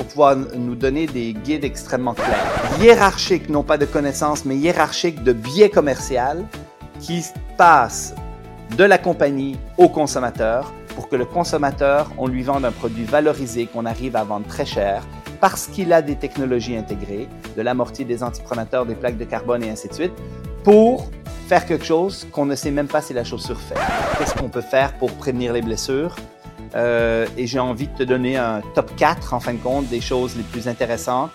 pour pouvoir nous donner des guides extrêmement clairs. Hiérarchiques, non pas de connaissances, mais hiérarchiques de biais commercial qui passent de la compagnie au consommateur pour que le consommateur, on lui vende un produit valorisé qu'on arrive à vendre très cher parce qu'il a des technologies intégrées, de l'amorti, des antipronateurs, des plaques de carbone et ainsi de suite, pour faire quelque chose qu'on ne sait même pas si la chaussure fait. Qu'est-ce qu'on peut faire pour prévenir les blessures? Euh, et j'ai envie de te donner un top 4, en fin de compte, des choses les plus intéressantes.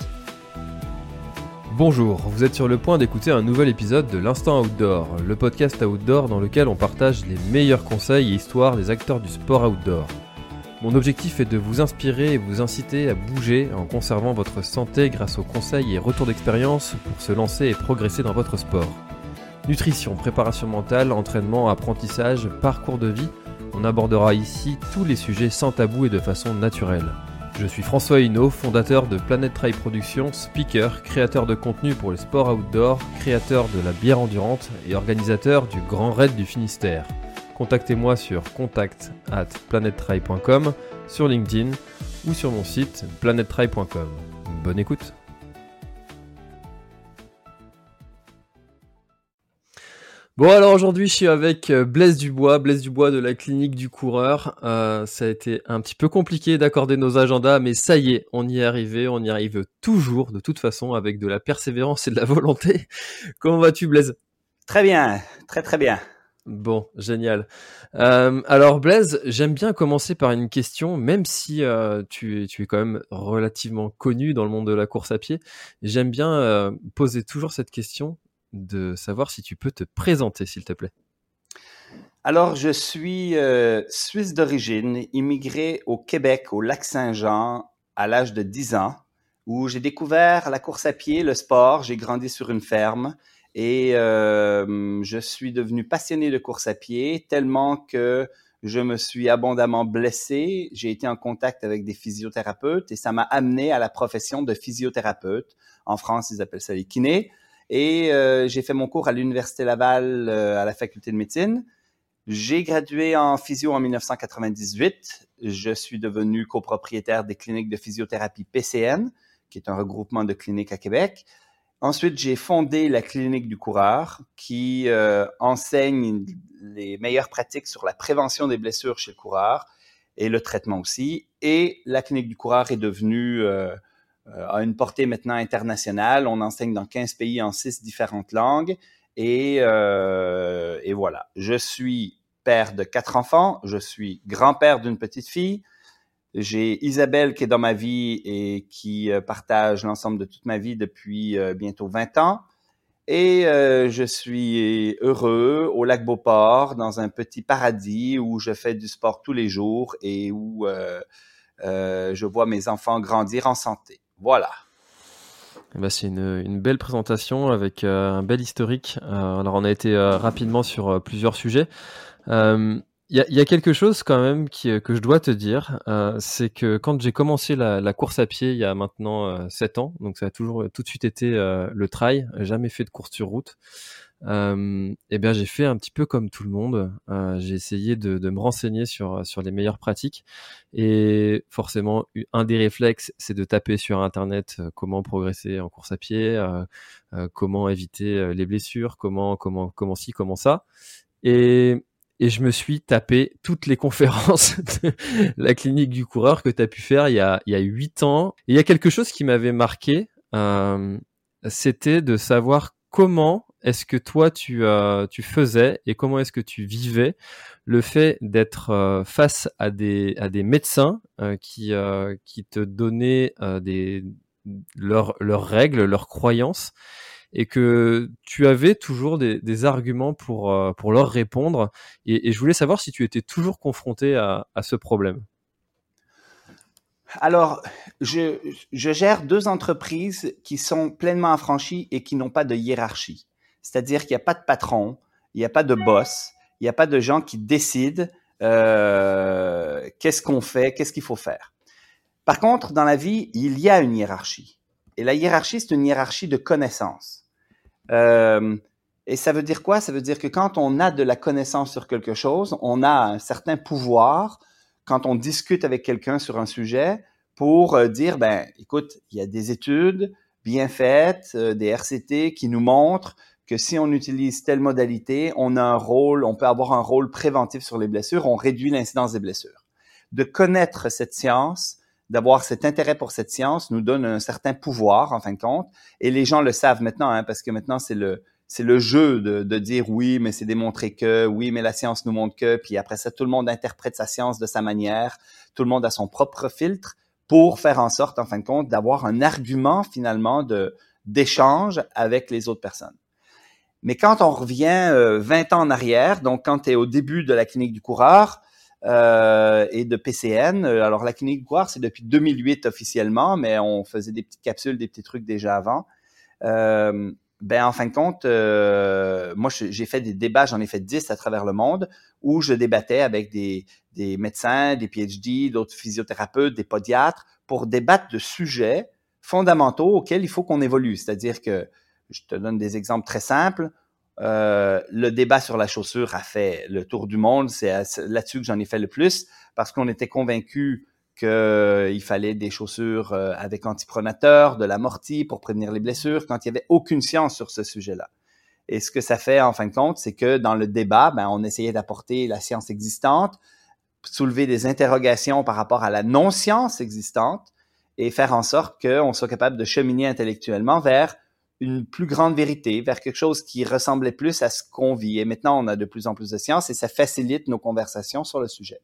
Bonjour, vous êtes sur le point d'écouter un nouvel épisode de l'Instant Outdoor, le podcast outdoor dans lequel on partage les meilleurs conseils et histoires des acteurs du sport outdoor. Mon objectif est de vous inspirer et vous inciter à bouger en conservant votre santé grâce aux conseils et retours d'expérience pour se lancer et progresser dans votre sport. Nutrition, préparation mentale, entraînement, apprentissage, parcours de vie, on abordera ici tous les sujets sans tabou et de façon naturelle. Je suis François Hinault, fondateur de Planet Trail Productions, speaker, créateur de contenu pour les sports outdoor, créateur de la bière endurante et organisateur du Grand Raid du Finistère. Contactez-moi sur contact at sur LinkedIn ou sur mon site planettrail.com. Bonne écoute Bon alors aujourd'hui je suis avec euh, Blaise Dubois, Blaise Dubois de la clinique du coureur. Euh, ça a été un petit peu compliqué d'accorder nos agendas, mais ça y est, on y est arrivé, on y arrive toujours de toute façon avec de la persévérance et de la volonté. Comment vas-tu Blaise? Très bien, très très bien. Bon, génial. Euh, alors Blaise, j'aime bien commencer par une question, même si euh, tu, es, tu es quand même relativement connu dans le monde de la course à pied. J'aime bien euh, poser toujours cette question de savoir si tu peux te présenter, s'il te plaît. Alors, je suis euh, suisse d'origine, immigré au Québec, au lac Saint-Jean, à l'âge de 10 ans, où j'ai découvert la course à pied, le sport. J'ai grandi sur une ferme et euh, je suis devenu passionné de course à pied tellement que je me suis abondamment blessé. J'ai été en contact avec des physiothérapeutes et ça m'a amené à la profession de physiothérapeute. En France, ils appellent ça les kinés. Et euh, j'ai fait mon cours à l'Université Laval euh, à la faculté de médecine. J'ai gradué en physio en 1998. Je suis devenu copropriétaire des cliniques de physiothérapie PCN, qui est un regroupement de cliniques à Québec. Ensuite, j'ai fondé la clinique du coureur, qui euh, enseigne les meilleures pratiques sur la prévention des blessures chez le coureur et le traitement aussi. Et la clinique du coureur est devenue a une portée maintenant internationale. On enseigne dans 15 pays en 6 différentes langues. Et, euh, et voilà, je suis père de quatre enfants, je suis grand-père d'une petite fille. J'ai Isabelle qui est dans ma vie et qui euh, partage l'ensemble de toute ma vie depuis euh, bientôt 20 ans. Et euh, je suis heureux au lac Beauport, dans un petit paradis où je fais du sport tous les jours et où euh, je vois mes enfants grandir en santé. Voilà. Bah, c'est une, belle présentation avec euh, un bel historique. Euh, alors on a été euh, rapidement sur plusieurs sujets. Il y, a quelque chose quand même que je dois te dire, c'est que quand j'ai commencé la, la, course à pied il y a maintenant 7 ans, donc ça a toujours tout de suite été le trail, jamais fait de course sur route. Euh, eh bien, j'ai fait un petit peu comme tout le monde. Euh, j'ai essayé de, me renseigner sur sur les meilleures pratiques et forcément, un des réflexes, c'est de taper sur internet euh, comment progresser en course à pied, euh, comment éviter les blessures, comment comment comment ci, comment ça. Et et je me suis tapé toutes les conférences de la clinique du coureur que tu as pu faire il y a il y a huit ans. Et il y a quelque chose qui m'avait marqué, c'était de savoir comment est-ce que toi tu, tu faisais et comment est-ce que tu vivais le fait d'être face à des, médecins qui, qui te donnaient leurs, règles, leurs croyances et que tu avais toujours des, arguments pour, leur répondre. Et, je voulais savoir si tu étais toujours confronté à, ce problème. Alors, je, gère deux entreprises qui sont pleinement affranchies et qui n'ont pas de hiérarchie. C'est-à-dire qu'il n'y a pas de patron, il n'y a pas de boss, il n'y a pas de gens qui décident euh, qu'est-ce qu'on fait, qu'est-ce qu'il faut faire. Par contre, dans la vie, il y a une hiérarchie. Et la hiérarchie, c'est une hiérarchie de connaissances. Euh, et ça veut dire quoi? Ça veut dire que quand on a de la connaissance sur quelque chose, on a un certain pouvoir quand on discute avec quelqu'un sur un sujet pour euh, dire, ben, écoute, il y a des études bien faites, des RCT qui nous montrent que si on utilise telle modalité, on a un rôle, on peut avoir un rôle préventif sur les blessures, on réduit l'incidence des blessures. De connaître cette science, d'avoir cet intérêt pour cette science nous donne un certain pouvoir, en fin de compte, et les gens le savent maintenant, hein, parce que maintenant c'est le c'est le jeu de, de, dire oui, mais c'est démontré que, oui, mais la science nous montre que, puis après ça, tout le monde interprète sa science de sa manière, tout le monde a son propre filtre pour faire en sorte, en fin de compte, d'avoir un argument finalement de d'échange avec les autres personnes. Mais quand on revient 20 euh, ans en arrière, donc quand tu es au début de la clinique du coureur euh, et de PCN, euh, alors la clinique du coureur, c'est depuis 2008 officiellement, mais on faisait des petites capsules, des petits trucs déjà avant. Euh, ben en fin de compte, euh, moi j'ai fait des débats, j'en ai fait 10 à travers le monde, où je débattais avec des, des médecins, des PhD, d'autres physiothérapeutes, des podiatres, pour débattre de sujets fondamentaux auxquels il faut qu'on évolue. C'est-à-dire que je te donne des exemples très simples. Euh, le débat sur la chaussure a fait le tour du monde. C'est là-dessus que j'en ai fait le plus parce qu'on était convaincus qu'il fallait des chaussures euh, avec antipronateur, de l'amorti pour prévenir les blessures, quand il n'y avait aucune science sur ce sujet-là. Et ce que ça fait, en fin de compte, c'est que dans le débat, ben, on essayait d'apporter la science existante, soulever des interrogations par rapport à la non-science existante et faire en sorte qu'on soit capable de cheminer intellectuellement vers une plus grande vérité, vers quelque chose qui ressemblait plus à ce qu'on vit. Et maintenant, on a de plus en plus de science et ça facilite nos conversations sur le sujet.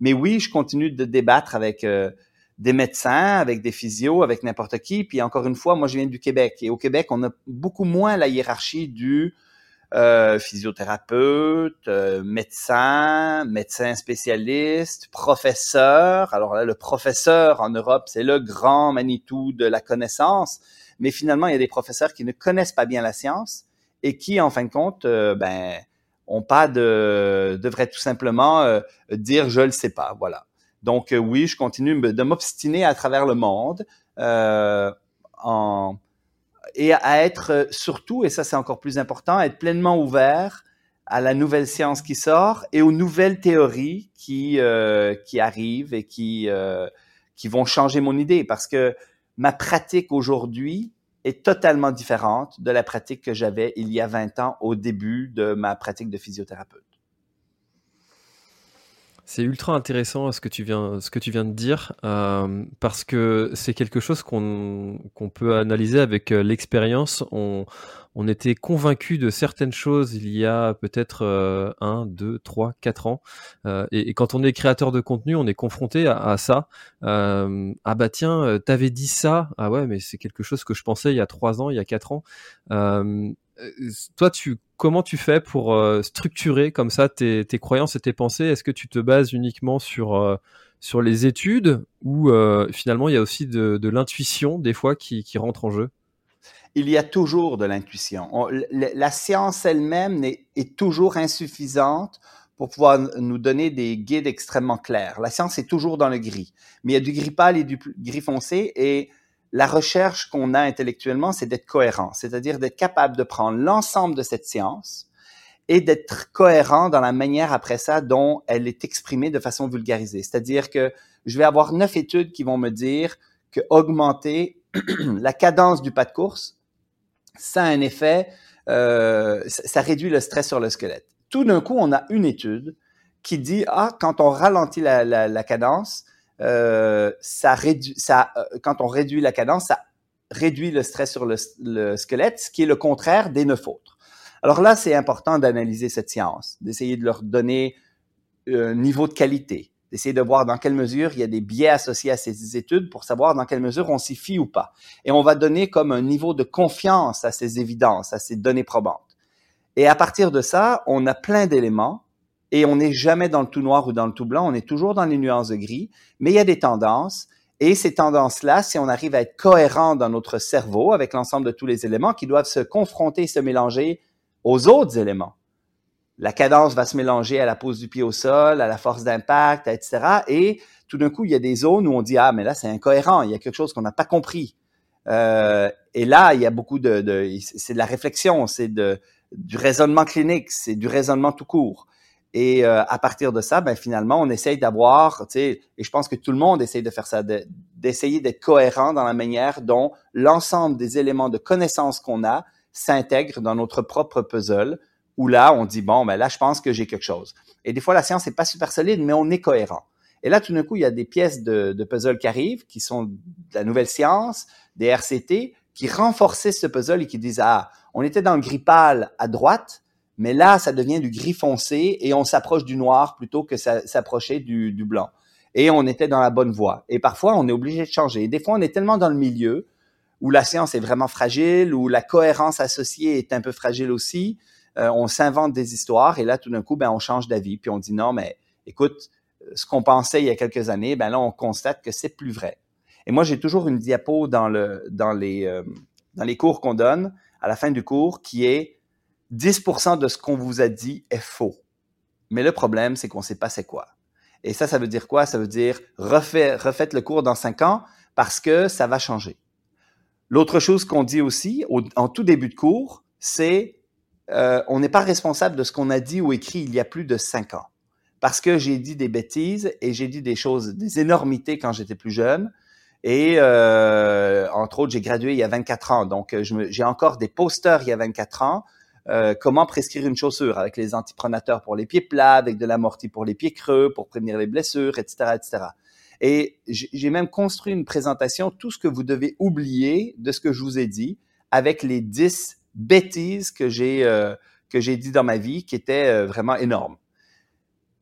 Mais oui, je continue de débattre avec euh, des médecins, avec des physios, avec n'importe qui. Puis encore une fois, moi, je viens du Québec. Et au Québec, on a beaucoup moins la hiérarchie du euh, physiothérapeute, euh, médecin, médecin spécialiste, professeur. Alors là, le professeur en Europe, c'est le grand Manitou de la connaissance mais finalement, il y a des professeurs qui ne connaissent pas bien la science et qui, en fin de compte, euh, ben, ont pas de, devraient tout simplement euh, dire je le sais pas, voilà. Donc euh, oui, je continue de m'obstiner à travers le monde et à être surtout, et ça c'est encore plus important, être pleinement ouvert à la nouvelle science qui sort et aux nouvelles théories qui qui arrivent et qui qui vont changer mon idée parce que ma pratique aujourd'hui est totalement différente de la pratique que j'avais il y a 20 ans au début de ma pratique de physiothérapeute. C'est ultra intéressant ce que tu viens, ce que tu viens de dire, euh, parce que c'est quelque chose qu'on peut analyser avec euh, l'expérience. On était convaincu de certaines choses il y a peut-être euh, un, deux, trois, quatre ans. Euh, et, quand on est créateur de contenu, on est confronté à, ça. Euh, ah bah tiens, t'avais dit ça. Ah ouais, mais c'est quelque chose que je pensais il y a trois ans, il y a quatre ans. toi, tu comment tu fais pour structurer comme ça tes, croyances et tes pensées? Est-ce que tu te bases uniquement sur sur les études ou finalement il y a aussi de, l'intuition des fois qui rentre en jeu? Il y a toujours de l'intuition. La science elle-même est, toujours insuffisante pour pouvoir nous donner des guides extrêmement clairs. La science est toujours dans le gris, mais il y a du gris pâle et du gris foncé et la recherche qu'on a intellectuellement, c'est d'être cohérent, c'est-à-dire d'être capable de prendre l'ensemble de cette science et d'être cohérent dans la manière après ça dont elle est exprimée de façon vulgarisée. C'est-à-dire que je vais avoir neuf études qui vont me dire que augmenter la cadence du pas de course, ça a un effet, euh, ça réduit le stress sur le squelette. Tout d'un coup, on a une étude qui dit ah quand on ralentit la, la, la cadence, euh, ça réduit, ça euh, quand on réduit la cadence, ça réduit le stress sur le, le, squelette, ce qui est le contraire des neuf autres. Alors là, c'est important d'analyser cette science, d'essayer de leur donner un niveau de qualité, d'essayer de voir dans quelle mesure il y a des biais associés à ces études pour savoir dans quelle mesure on s'y fie ou pas. Et on va donner comme un niveau de confiance à ces évidences, à ces données probantes. Et à partir de ça, on a plein d'éléments et on n'est jamais dans le tout noir ou dans le tout blanc, on est toujours dans les nuances de gris, mais il y a des tendances. Et ces tendances-là, si on arrive à être cohérent dans notre cerveau avec l'ensemble de tous les éléments qui doivent se confronter, se mélanger aux autres éléments, la cadence va se mélanger à la pose du pied au sol, à la force d'impact, etc. Et tout d'un coup, il y a des zones où on dit ah mais là c'est incohérent, il y a quelque chose qu'on n'a pas compris. Euh, et là, il y a beaucoup de, de c'est de la réflexion, c'est de du raisonnement clinique, c'est du raisonnement tout court. Et euh, à partir de ça, ben finalement, on essaye d'avoir, tu sais, et je pense que tout le monde essaye de faire ça, d'essayer d'être cohérent dans la manière dont l'ensemble des éléments de connaissances qu'on a s'intègrent dans notre propre puzzle où là, on dit, bon, ben là, je pense que j'ai quelque chose. Et des fois, la science n'est pas super solide, mais on est cohérent. Et là, tout d'un coup, il y a des pièces de, puzzle qui arrivent, qui sont de la nouvelle science, des RCT, qui renforçaient ce puzzle et qui disent, ah, on était dans le gris pâle à droite, mais là, ça devient du gris foncé et on s'approche du noir plutôt que s'approcher du, du blanc. Et on était dans la bonne voie. Et parfois, on est obligé de changer. Et des fois, on est tellement dans le milieu où la science est vraiment fragile, où la cohérence associée est un peu fragile aussi, euh, on s'invente des histoires et là, tout d'un coup, ben, on change d'avis, puis on dit non, mais écoute, ce qu'on pensait il y a quelques années, ben là, on constate que c'est plus vrai. Et moi, j'ai toujours une diapo dans le dans les euh, dans les cours qu'on donne à la fin du cours qui est 10% de ce qu'on vous a dit est faux. Mais le problème, c'est qu'on ne sait pas c'est quoi. Et ça, ça veut dire quoi? Ça veut dire refait, refaites le cours dans cinq ans parce que ça va changer. L'autre chose qu'on dit aussi en tout début de cours, c'est euh, on n'est pas responsable de ce qu'on a dit ou écrit il y a plus de cinq ans. Parce que j'ai dit des bêtises et j'ai dit des choses, des énormités quand j'étais plus jeune. Et euh, entre autres, j'ai gradué il y a 24 ans. Donc, j'ai encore des posters il y a 24 ans. Euh, comment prescrire une chaussure avec les antipronateurs pour les pieds plats, avec de l'amorti pour les pieds creux, pour prévenir les blessures, etc., etc. Et j'ai même construit une présentation, tout ce que vous devez oublier de ce que je vous ai dit, avec les 10 bêtises que j'ai euh, que j'ai dit dans ma vie qui étaient euh, vraiment énormes.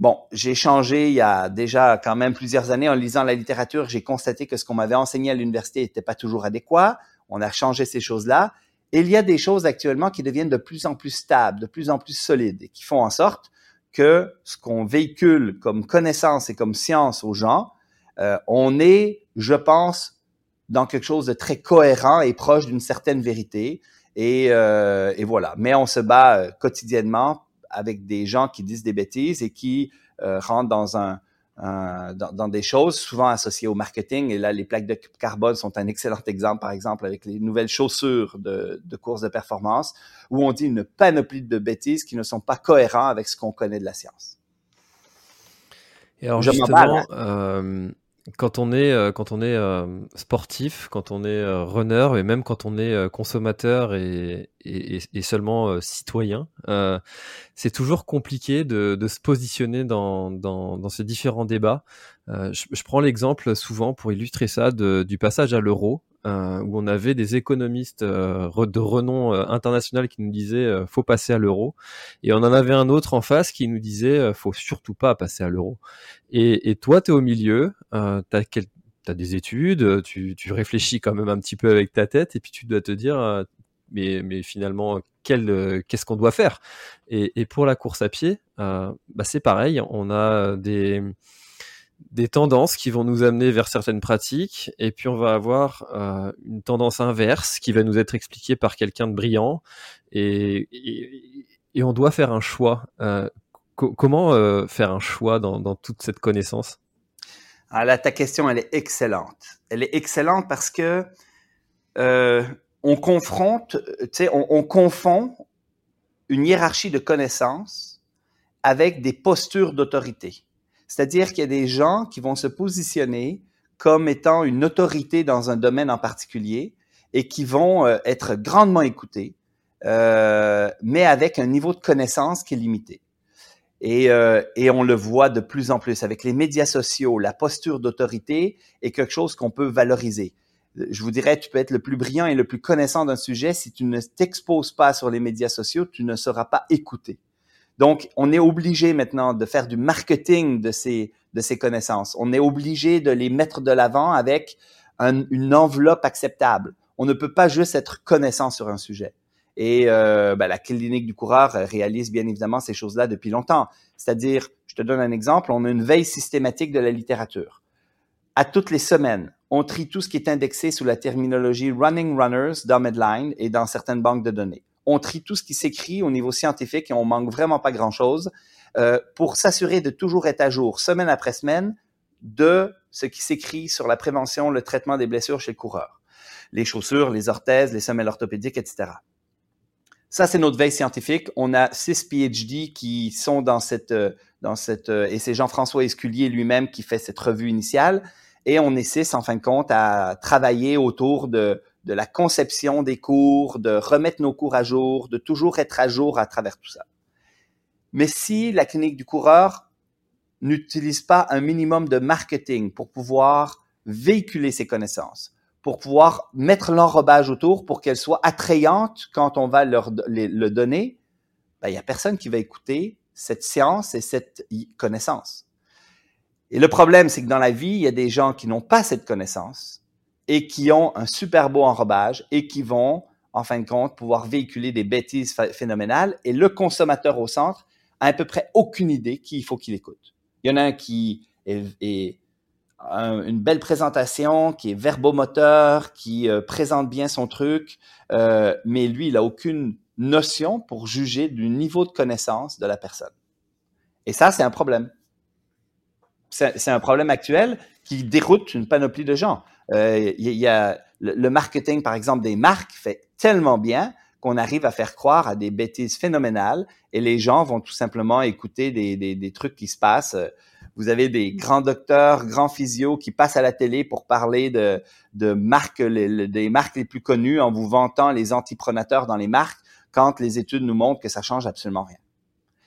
Bon, j'ai changé il y a déjà quand même plusieurs années en lisant la littérature, j'ai constaté que ce qu'on m'avait enseigné à l'université n'était pas toujours adéquat. On a changé ces choses-là. Et il y a des choses actuellement qui deviennent de plus en plus stables, de plus en plus solides et qui font en sorte que ce qu'on véhicule comme connaissance et comme science aux gens, euh, on est, je pense, dans quelque chose de très cohérent et proche d'une certaine vérité. Et, euh, et, voilà. Mais on se bat euh, quotidiennement avec des gens qui disent des bêtises et qui euh, rentrent dans un, dans, dans, des choses souvent associées au marketing. Et là, les plaques de carbone sont un excellent exemple, par exemple, avec les nouvelles chaussures de, de course de performance, où on dit une panoplie de bêtises qui ne sont pas cohérents avec ce qu'on connaît de la science. Et alors, justement, euh, quand on est euh, quand on est euh, sportif, quand on est euh, runner et même quand on est consommateur et, et, et seulement citoyen, c'est toujours compliqué de, de, se positionner dans, dans, dans ces différents débats. Je, je, prends l'exemple souvent pour illustrer ça de, du passage à l'euro. Euh, où on avait des économistes euh, de renom euh, international qui nous disaient faut passer à l'euro, et on en avait un autre en face qui nous disait faut surtout pas passer à l'euro. Et, et, toi, tu es au milieu, euh, tu as, des études, tu, tu, réfléchis quand même un petit peu avec ta tête, et puis tu dois te dire mais, mais finalement, qu'est-ce qu'on doit faire? Et, et, pour la course à pied, bah c'est pareil, on a des des tendances qui vont nous amener vers certaines pratiques, et puis on va avoir euh, une tendance inverse qui va nous être expliquée par quelqu'un de brillant, et, on doit faire un choix. Euh, comment euh, faire un choix dans, toute cette connaissance? Ah là, ta question, elle est excellente. Elle est excellente parce que on confronte, tu sais, on confond une hiérarchie de connaissances avec des postures d'autorité. C'est-à-dire qu'il y a des gens qui vont se positionner comme étant une autorité dans un domaine en particulier et qui vont euh, être grandement écoutés, euh, mais avec un niveau de connaissance qui est limité. Euh, et, on le voit de plus en plus avec les médias sociaux. La posture d'autorité est quelque chose qu'on peut valoriser. je vous dirais, tu peux être le plus brillant et le plus connaissant d'un sujet. Si tu ne t'exposes pas sur les médias sociaux, tu ne seras pas écouté. Donc, on est obligé maintenant de faire du marketing de ces, connaissances. On est obligé de les mettre de l'avant avec une enveloppe acceptable. On ne peut pas juste être connaissant sur un sujet. Et euh, ben, la clinique du coureur réalise bien évidemment ces choses-là depuis longtemps. C'est-à-dire, je te donne un exemple, on a une veille systématique de la littérature. À toutes les semaines, on trie tout ce qui est indexé sous la terminologie running runners dans Medline et dans certaines banques de données. On trie tout ce qui s'écrit au niveau scientifique et on manque vraiment pas grand-chose euh, pour s'assurer de toujours être à jour semaine après semaine de ce qui s'écrit sur la prévention, le traitement des blessures chez le coureur. Les chaussures, les orthèses, les semelles orthopédiques, etc. Ça, c'est notre veille scientifique. On a six PhD qui sont dans cette, euh, dans cette, euh, et c'est Jean-François Esculier lui-même qui fait cette revue initiale. Et on est six, en fin de compte, à travailler autour de, de la conception des cours, de remettre nos cours à jour, de toujours être à jour à travers tout ça. Mais si la clinique du coureur n'utilise pas un minimum de marketing pour pouvoir véhiculer ses connaissances, pour pouvoir mettre l'enrobage autour pour qu'elle soit attrayante quand on va leur le donner, ben, il n'y a personne qui va écouter cette science et cette connaissance. Et le problème, c'est que dans la vie, il y a des gens qui n'ont pas cette connaissance et qui ont un super beau enrobage et qui vont, en fin de compte, pouvoir véhiculer des bêtises phénoménales. Et le consommateur au centre a à peu près aucune idée qui il faut qu'il écoute. Il y en a un qui est, une belle présentation, qui est verbomoteur, qui euh, présente bien son truc, euh, mais lui, il a aucune notion pour juger du niveau de connaissance de la personne. Et ça, c'est un problème. C'est un problème actuel qui déroute une panoplie de gens. Euh, y, a le, marketing, par exemple, des marques fait tellement bien qu'on arrive à faire croire à des bêtises phénoménales et les gens vont tout simplement écouter des, des, des trucs qui se passent. Vous avez des grands docteurs, grands physios qui passent à la télé pour parler de, de marques, des marques les plus connues en vous vantant les antipronateurs dans les marques quand les études nous montrent que ça change absolument rien.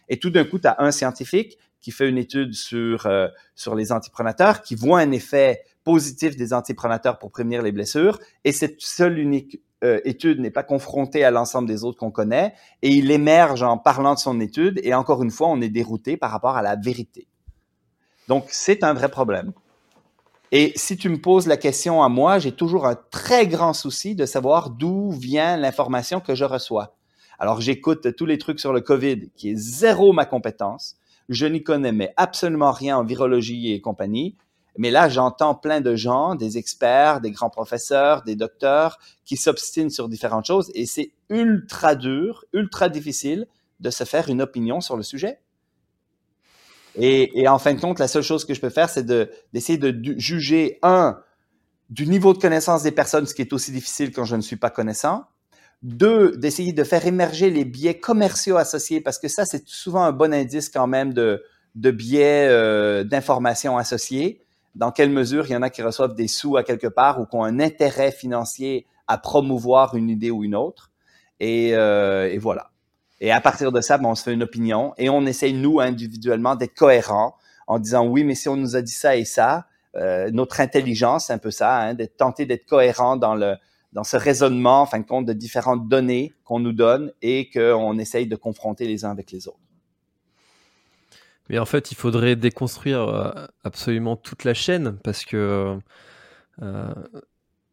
Et tout d'un coup, tu as un scientifique qui fait une étude sur, euh, sur les antipronateurs, qui voit un effet positif des antipronateurs pour prévenir les blessures, et cette seule unique euh, étude n'est pas confrontée à l'ensemble des autres qu'on connaît, et il émerge en parlant de son étude, et encore une fois, on est dérouté par rapport à la vérité. Donc, c'est un vrai problème. Et si tu me poses la question à moi, j'ai toujours un très grand souci de savoir d'où vient l'information que je reçois. Alors, j'écoute tous les trucs sur le COVID, qui est zéro ma compétence. Je n'y connais mais absolument rien en virologie et compagnie. Mais là, j'entends plein de gens, des experts, des grands professeurs, des docteurs, qui s'obstinent sur différentes choses et c'est ultra dur, ultra difficile de se faire une opinion sur le sujet. Et, et, en fin de compte, la seule chose que je peux faire, c'est d'essayer de, juger, un, du niveau de connaissance des personnes, ce qui est aussi difficile quand je ne suis pas connaissant. Deux, d'essayer de faire émerger les biais commerciaux associés, parce que ça, c'est souvent un bon indice quand même de, de biais euh, d'information associés. Dans quelle mesure il y en a qui reçoivent des sous à quelque part ou qui ont un intérêt financier à promouvoir une idée ou une autre. Et, euh, et voilà. Et à partir de ça, ben, on se fait une opinion et on essaye, nous, individuellement, d'être cohérents en disant oui, mais si on nous a dit ça et ça, euh, notre intelligence, c'est un peu ça, hein, d'être tenté d'être cohérent dans le dans ce raisonnement, en fin de compte, de différentes données qu'on nous donne et qu'on essaye de confronter les uns avec les autres. Mais en fait, il faudrait déconstruire euh, absolument toute la chaîne parce que euh,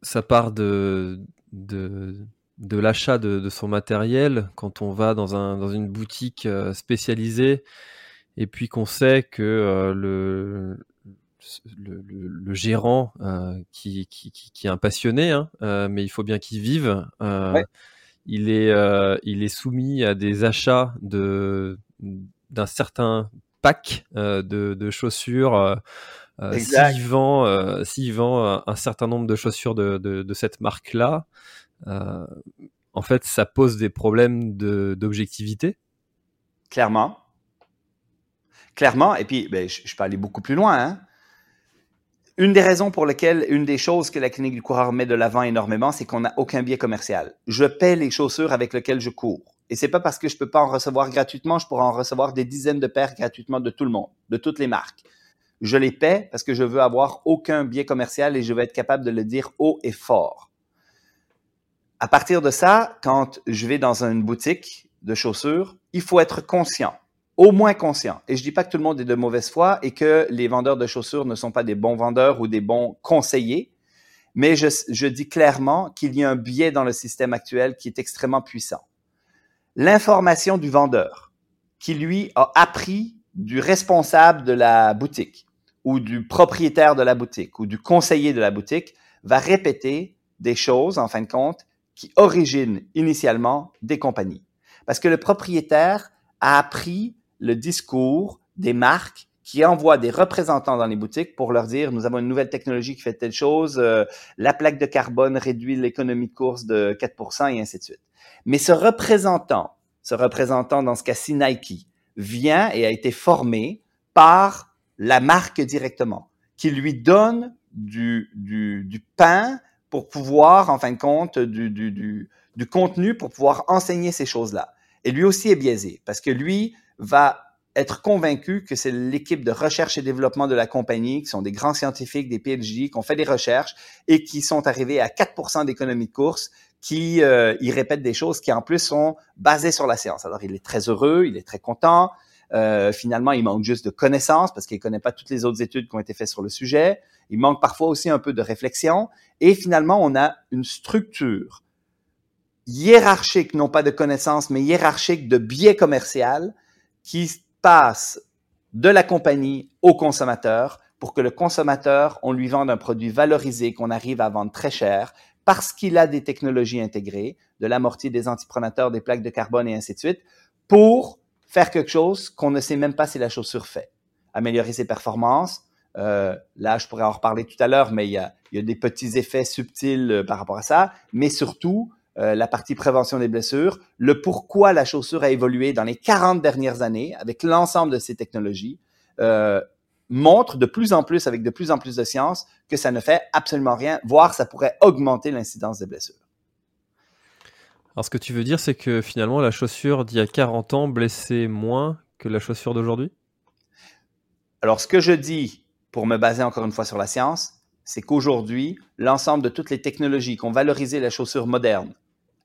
ça part de, de de l'achat de, son matériel quand on va dans, un, dans une boutique euh, spécialisée et puis qu'on sait que euh, le, le, gérant euh, qui, qui, qui, est un passionné, hein, mais il faut bien qu'il vive, il, est, il est soumis à des achats de, d'un certain pack de, de, chaussures. s'il vend, s'il vend un certain nombre de chaussures de, de, de cette marque-là, euh, en fait, ça pose des problèmes d'objectivité. Clairement. Clairement. Et puis, ben, je, peux aller beaucoup plus loin. Hein. Une des raisons pour lesquelles, une des choses que la clinique du coureur met de l'avant énormément, c'est qu'on n'a aucun biais commercial. Je paie les chaussures avec lesquelles je cours. Et c'est pas parce que je peux pas en recevoir gratuitement, je pourrais en recevoir des dizaines de paires gratuitement de tout le monde, de toutes les marques. je les paie parce que je veux avoir aucun biais commercial et je veux être capable de le dire haut et fort. À partir de ça, quand je vais dans une boutique de chaussures, il faut être conscient, au moins conscient. Et je dis pas que tout le monde est de mauvaise foi et que les vendeurs de chaussures ne sont pas des bons vendeurs ou des bons conseillers, mais je, je dis clairement qu'il y a un biais dans le système actuel qui est extrêmement puissant. L'information du vendeur, qui lui a appris du responsable de la boutique ou du propriétaire de la boutique ou du conseiller de la boutique, va répéter des choses, en fin de compte, qui originent initialement des compagnies. Parce que le propriétaire a appris le discours des marques qui envoient des représentants dans les boutiques pour leur dire nous avons une nouvelle technologie qui fait telle chose, euh, la plaque de carbone réduit l'économie de course de 4% et ainsi de suite. Mais ce représentant, ce représentant dans ce cas-ci Nike, vient et a été formé par la marque directement, qui lui donne du, pain pour pouvoir, en fin de compte, du contenu pour pouvoir enseigner ces choses-là. Et lui aussi est biaisé parce que lui va être convaincu que c'est l'équipe de recherche et développement de la compagnie, qui sont des grands scientifiques, des PhD, qui ont fait des recherches et qui sont arrivés à 4% d'économie de course, qui euh, y répètent des choses qui en plus sont basées sur la science. Alors il est très heureux, il est très content. Euh, finalement, il manque juste de connaissances parce qu'il connaît pas toutes les autres études qui ont été faites sur le sujet. Il manque parfois aussi un peu de réflexion. Et finalement, on a une structure hiérarchique, non pas de connaissances, mais hiérarchique de biais commercial qui passe de la compagnie au consommateur pour que le consommateur, on lui vende un produit valorisé qu'on arrive à vendre très cher parce qu'il a des technologies intégrées, de l'amorti, des antipronateurs, des plaques de carbone et ainsi de suite, pour faire quelque chose qu'on ne sait même pas si la chaussure fait. Améliorer ses performances, euh, là, je pourrais en reparler tout à l'heure, mais il y, a, des petits effets subtils euh, par rapport à ça. Mais surtout, euh, la partie prévention des blessures, le pourquoi la chaussure a évolué dans les 40 dernières années avec l'ensemble de ces technologies, montre de plus en plus, avec de plus en plus de science, que ça ne fait absolument rien, voire ça pourrait augmenter l'incidence des blessures. Alors ce que tu veux dire, c'est que finalement la chaussure d'il y a 40 ans blessait moins que la chaussure d'aujourd'hui? Alors ce que je dis pour me baser encore une fois sur la science, c'est qu'aujourd'hui, l'ensemble de toutes les technologies qui ont valorisé la chaussure moderne,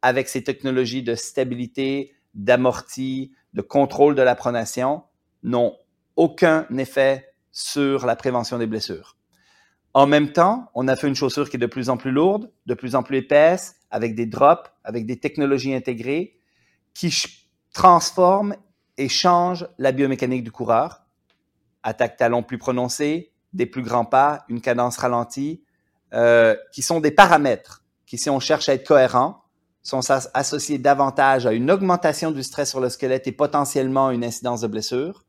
avec ces technologies de stabilité, d'amorti, de contrôle de la pronation, n'ont aucun effet sur la prévention des blessures. En même temps, on a fait une chaussure qui est de plus en plus lourde, de plus en plus épaisse, avec des drops, avec des technologies intégrées, qui transforment et changent la biomécanique du coureur. Attaque talon plus prononcée, des plus grands pas, une cadence ralentie, euh, qui sont des paramètres qui, si on cherche à être cohérent, sont associés davantage à une augmentation du stress sur le squelette et potentiellement une incidence de blessure,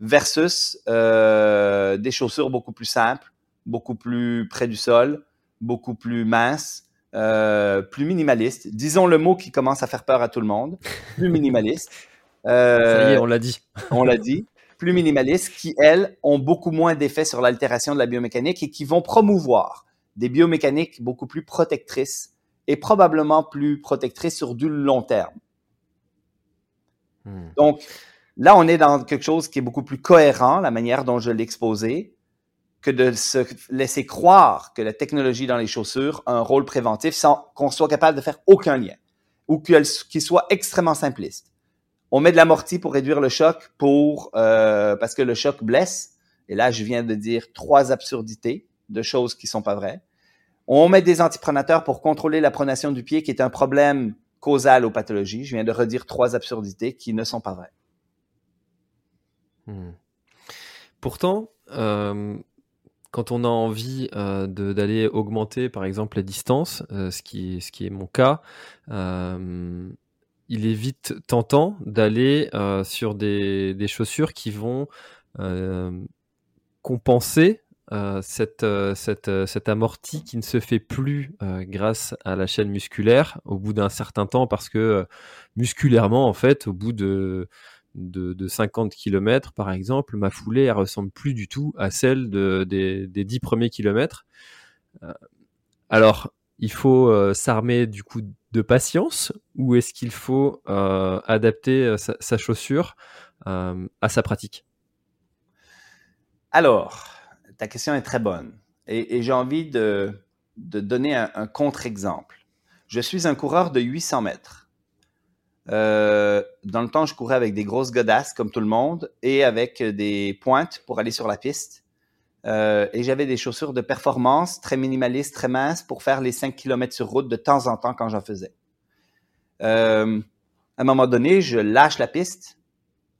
versus euh, des chaussures beaucoup plus simples, beaucoup plus près du sol, beaucoup plus minces, euh, plus minimalistes. Disons le mot qui commence à faire peur à tout le monde, plus minimaliste. Euh, Ça y est, on l'a dit. on l'a dit plus minimalistes qui, elles, ont beaucoup moins d'effet sur l'altération de la biomécanique et qui vont promouvoir des biomécaniques beaucoup plus protectrices et probablement plus protectrices sur du long terme. Hmm. Donc, là, on est dans quelque chose qui est beaucoup plus cohérent, la manière dont je l'ai exposé, que de se laisser croire que la technologie dans les chaussures a un rôle préventif sans qu'on soit capable de faire aucun lien ou qu'il soit extrêmement simpliste. On met de l'amorti pour réduire le choc, pour euh, parce que le choc blesse. Et là, je viens de dire trois absurdités de choses qui sont pas vraies. On met des antipronateurs pour contrôler la pronation du pied, qui est un problème causal aux pathologies. Je viens de redire trois absurdités qui ne sont pas vraies. Hmm. Pourtant, euh, quand on a envie euh, d'aller augmenter, par exemple, la distance, euh, ce, qui, est mon cas, il est vite tentant d'aller sur des, chaussures qui vont compenser cette, cette, amorti qui ne se fait plus grâce à la chaîne musculaire au bout d'un certain temps parce que musculairement, en fait, au bout de, de, 50 km, par exemple, ma foulée, elle ressemble plus du tout à celle des, des 10 premiers kilomètres. alors, il faut s'armer du coup de patience ou est-ce qu'il faut euh, adapter euh, sa, chaussure euh, à sa pratique? Alors, ta question est très bonne et, j'ai envie de, donner un, contre-exemple. Je suis un coureur de 800 mètres. Euh, dans le temps, je courais avec des grosses godasses comme tout le monde et avec des pointes pour aller sur la piste. Euh, et j'avais des chaussures de performance très minimalistes, très minces pour faire les 5 km sur route de temps en temps quand j'en faisais. Euh, à un moment donné, je lâche la piste.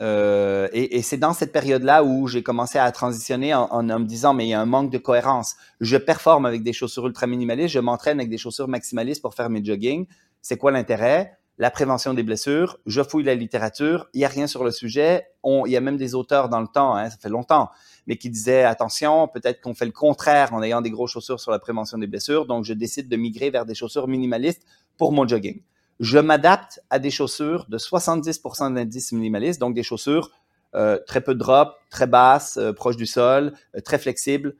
Euh, et, c'est dans cette période-là où j'ai commencé à transitionner en, en, me disant, mais il y a un manque de cohérence. Je performe avec des chaussures ultra minimalistes, je m'entraîne avec des chaussures maximalistes pour faire mes jogging. C'est quoi l'intérêt? La prévention des blessures. Je fouille la littérature. Il n'y a rien sur le sujet. Il y a même des auteurs dans le temps, hein, ça fait longtemps, mais qui disaient, attention, peut-être qu'on fait le contraire en ayant des grosses chaussures sur la prévention des blessures. Donc, je décide de migrer vers des chaussures minimalistes pour mon jogging je m'adapte à des chaussures de 70% d'indice minimaliste, donc des chaussures euh, très peu de drop, très basses, euh, proches du sol, euh, très flexibles,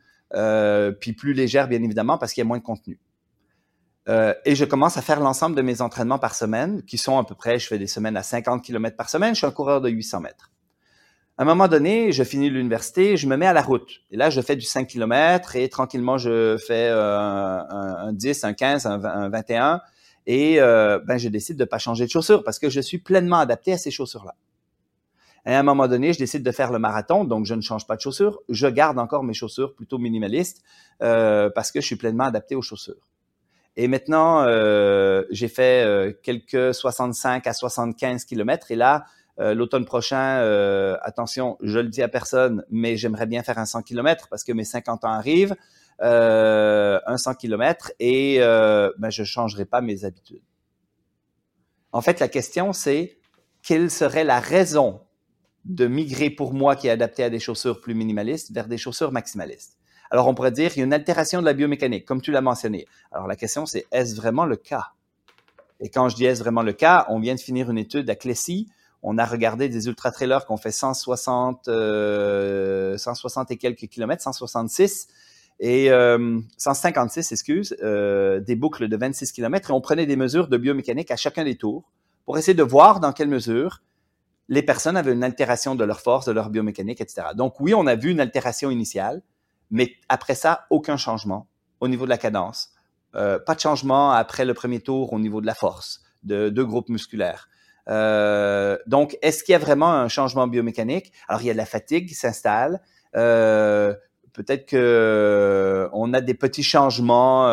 puis plus légères bien évidemment parce qu'il y a moins de contenu. Et je commence à faire l'ensemble de mes entraînements par semaine, qui sont à peu près, je fais des semaines à 50 km par semaine, je suis un coureur de 800 mètres. À un moment donné, je finis l'université, je me mets à la route. Et là, je fais du 5 km et tranquillement, je fais un, un, 10, un 15, un, un 21 et euh, ben, je décide de pas changer de chaussures parce que je suis pleinement adapté à ces chaussures-là. Et à un moment donné, je décide de faire le marathon, donc je ne change pas de chaussures. Je garde encore mes chaussures plutôt minimalistes euh, parce que je suis pleinement adapté aux chaussures. Et maintenant, euh, j'ai fait euh, quelques 65 à 75 kilomètres. Et là, euh, l'automne prochain, attention, je le dis à personne, mais j'aimerais bien faire un 100 kilomètres parce que mes 50 ans arrivent un 100 km et ben, je ne changerai pas mes habitudes. En fait, la question, c'est quelle serait la raison de migrer pour moi qui est adapté à des chaussures plus minimalistes vers des chaussures maximalistes? Alors, on pourrait dire qu'il y a une altération de la biomécanique, comme tu l'as mentionné. Alors, la question, c'est est-ce vraiment le cas? Et quand je dis est-ce vraiment le cas, on vient de finir une étude à Clessy. On a regardé des ultra-trailers qui ont fait 160, 160 euh, et quelques kilomètres, 166, et euh, 156, excuse, euh, des boucles de 26 km et on prenait des mesures de biomécanique à chacun des tours pour essayer de voir dans quelle mesure les personnes avaient une altération de leur force, de leur biomécanique, etc. Donc oui, on a vu une altération initiale, mais après ça, aucun changement au niveau de la cadence. Euh, pas de changement après le premier tour au niveau de la force de deux groupes musculaires. Euh, donc, est-ce qu'il y a vraiment un changement biomécanique? Alors, il y a de la fatigue qui s'installe. Euh, Peut-être que on a des petits changements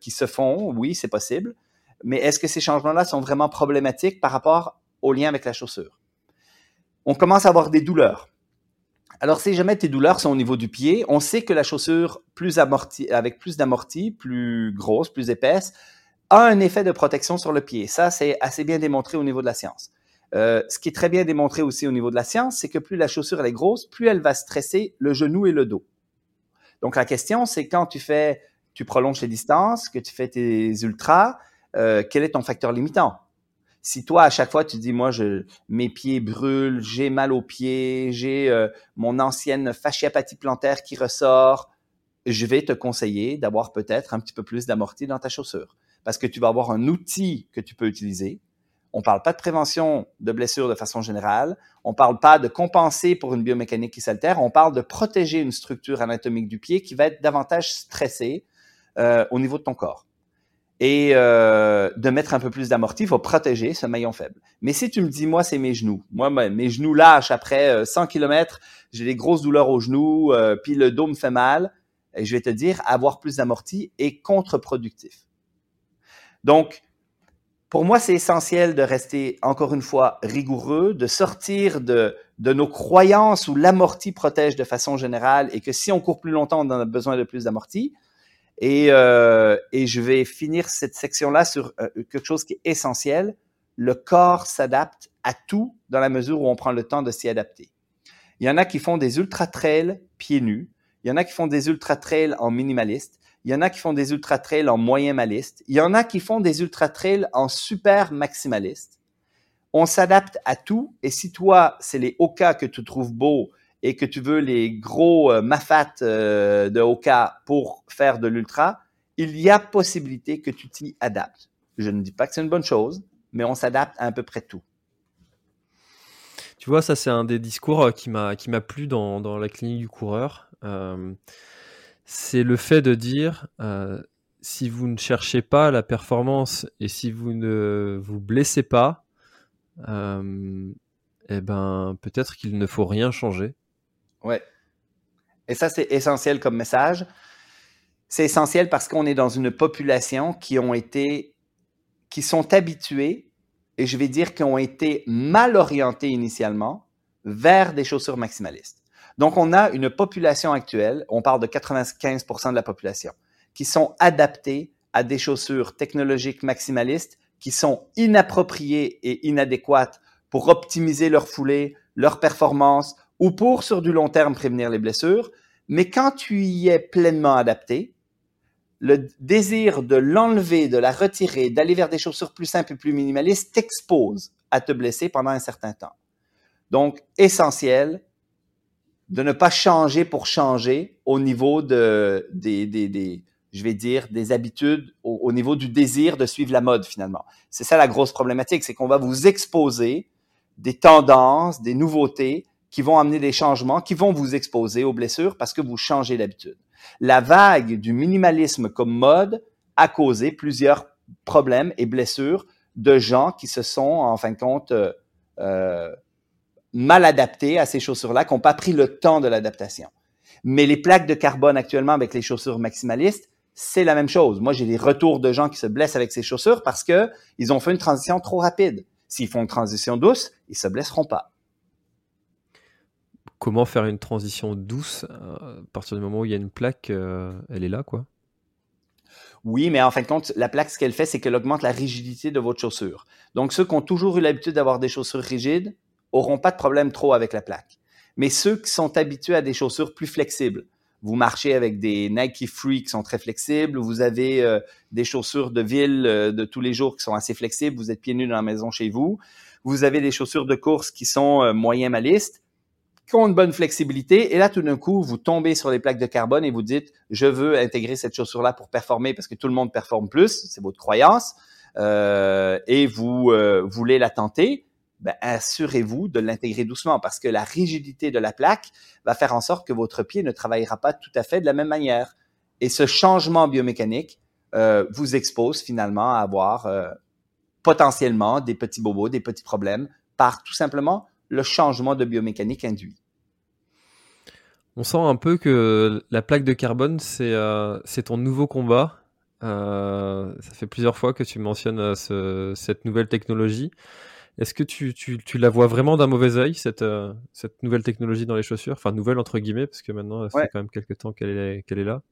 qui se font, oui, c'est possible. Mais est-ce que ces changements-là sont vraiment problématiques par rapport au lien avec la chaussure? On commence à avoir des douleurs. Alors, si jamais tes douleurs sont au niveau du pied, on sait que la chaussure plus amortie, avec plus d'amorti, plus grosse, plus épaisse, a un effet de protection sur le pied. Ça, c'est assez bien démontré au niveau de la science. Euh, ce qui est très bien démontré aussi au niveau de la science, c'est que plus la chaussure elle est grosse, plus elle va stresser le genou et le dos. Donc, la question, c'est quand tu fais, tu prolonges tes distances, que tu fais tes ultras, euh, quel est ton facteur limitant? Si toi, à chaque fois, tu dis, moi, je, mes pieds brûlent, j'ai mal aux pieds, j'ai euh, mon ancienne fasciapathie plantaire qui ressort, je vais te conseiller d'avoir peut-être un petit peu plus d'amorti dans ta chaussure. Parce que tu vas avoir un outil que tu peux utiliser on ne parle pas de prévention de blessures de façon générale. On ne parle pas de compenser pour une biomécanique qui s'altère. On parle de protéger une structure anatomique du pied qui va être davantage stressée euh, au niveau de ton corps. Et euh, de mettre un peu plus d'amorti, faut protéger ce maillon faible. Mais si tu me dis, moi, c'est mes genoux. Moi, mes genoux lâchent après 100 euh, km, j'ai des grosses douleurs aux genoux, puis le dos me fait mal. Et je vais te dire, avoir plus d'amorti est contre-productif. Donc, pour moi, c'est essentiel de rester, encore une fois, rigoureux, de sortir de, nos croyances où l'amorti protège de façon générale et que si on court plus longtemps, on a besoin de plus d'amorti. Et, euh, et je vais finir cette section-là sur euh, quelque chose qui est essentiel. Le corps s'adapte à tout dans la mesure où on prend le temps de s'y adapter. Il y en a qui font des ultra trails pieds nus. Il y en a qui font des ultra trails en minimaliste. Il y en a qui font des ultra trails en moyen maliste. Il y en a qui font des ultra trails en super maximaliste. On s'adapte à tout. Et si toi, c'est les Oka que tu trouves beaux et que tu veux les gros euh, mafat euh, de Oka pour faire de l'ultra, il y a possibilité que tu t'y adaptes. Je ne dis pas que c'est une bonne chose, mais on s'adapte à à peu près tout. Tu vois, ça c'est un des discours qui m'a qui m'a plu dans, dans la clinique du coureur. c'est le fait de dire si vous ne cherchez pas la performance et si vous ne vous blessez pas, euh, eh ben peut-être qu'il ne faut rien changer. Ouais. Et ça, c'est essentiel comme message. C'est essentiel parce qu'on est dans une population qui ont été, qui sont habitués, et je vais dire qui ont été mal orientés initialement vers des chaussures maximalistes. Donc, on a une population actuelle, on parle de 95% de la population, qui sont adaptés à des chaussures technologiques maximalistes qui sont inappropriées et inadéquates pour optimiser leur foulée, leur performance ou pour sur du long terme prévenir les blessures. Mais quand tu y es pleinement adapté, le désir de l'enlever, de la retirer, d'aller vers des chaussures plus simples et plus minimalistes t'expose à te blesser pendant un certain temps. Donc, essentiel de ne pas changer pour changer au niveau de, des, des, des, je vais dire, des habitudes au, niveau du désir de suivre la mode finalement. C'est ça la grosse problématique, c'est qu'on va vous exposer des tendances, des nouveautés qui vont amener des changements, qui vont vous exposer aux blessures parce que vous changez d'habitude. La vague du minimalisme comme mode a causé plusieurs problèmes et blessures de gens qui se sont, en fin de compte, euh, euh, mal adaptés à ces chaussures-là, qui n'ont pas pris le temps de l'adaptation. Mais les plaques de carbone actuellement avec les chaussures maximalistes, c'est la même chose. Moi, j'ai des retours de gens qui se blessent avec ces chaussures parce que ils ont fait une transition trop rapide. S'ils font une transition douce, ils se blesseront pas. Comment faire une transition douce euh, à partir du moment où il y a une plaque, euh, elle est là, quoi oui, mais en fin de compte, la plaque, ce qu'elle fait, c'est qu'elle augmente la rigidité de votre chaussure. Donc, ceux qui ont toujours eu l'habitude d'avoir des chaussures rigides auront pas de problème trop avec la plaque. Mais ceux qui sont habitués à des chaussures plus flexibles, vous marchez avec des Nike Free qui sont très flexibles, vous avez euh, des chaussures de ville de tous les jours qui sont assez flexibles, vous êtes pieds nus dans la maison chez vous, vous avez des chaussures de course qui sont euh, moyen malistes, qui ont une bonne flexibilité, et là tout d'un coup, vous tombez sur les plaques de carbone et vous dites, je veux intégrer cette chaussure-là pour performer parce que tout le monde performe plus, c'est votre croyance, et vous voulez la tenter. Ben, assurez-vous de l'intégrer doucement parce que la rigidité de la plaque va faire en sorte que votre pied ne travaillera pas tout à fait de la même manière. Et ce changement biomécanique euh, vous expose finalement à avoir euh, potentiellement des petits bobos, des petits problèmes par tout simplement le changement de biomécanique induit. On sent un peu que la plaque de carbone, c'est euh, ton nouveau combat. ça fait plusieurs fois que tu mentionnes cette nouvelle technologie. Est-ce que tu, tu, tu, la vois vraiment d'un mauvais œil, cette, euh, cette nouvelle technologie dans les chaussures? Enfin, nouvelle entre guillemets, parce que maintenant, ça fait quand même quelques temps qu'elle est, qu'elle est là.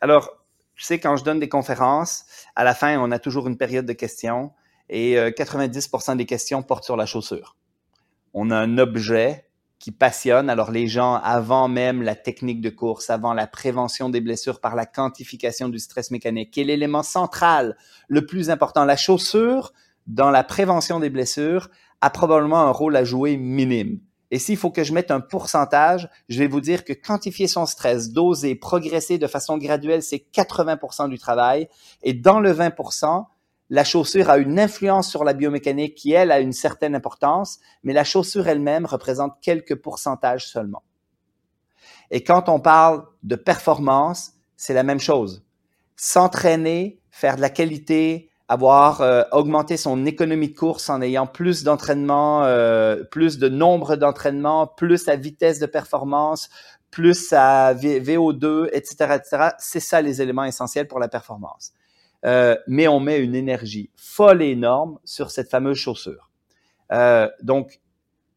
Alors, tu sais, quand je donne des conférences, à la fin, on a toujours une période de questions et 90% euh, des questions portent sur la chaussure. On a un objet qui passionne. Alors, les gens, avant même la technique de course, avant la prévention des blessures par la quantification du stress mécanique, qui est l'élément central, le plus important. La chaussure, dans la prévention des blessures a probablement un rôle à jouer minime. Et s'il faut que je mette un pourcentage, je vais vous dire que quantifier son stress, doser, progresser de façon graduelle, c'est 80% du travail. Et dans le 20%, la chaussure a une influence sur la biomécanique qui, elle, a une certaine importance, mais la chaussure elle-même représente quelques pourcentages seulement. Et quand on parle de performance, c'est la même chose. S'entraîner, faire de la qualité, avoir euh, augmenté son économie de course en ayant plus d'entraînement, euh, plus de nombre d'entraînements, plus sa vitesse de performance, plus sa VO2, etc., etc. C'est ça les éléments essentiels pour la performance. Euh, mais on met une énergie folle et énorme sur cette fameuse chaussure. donc,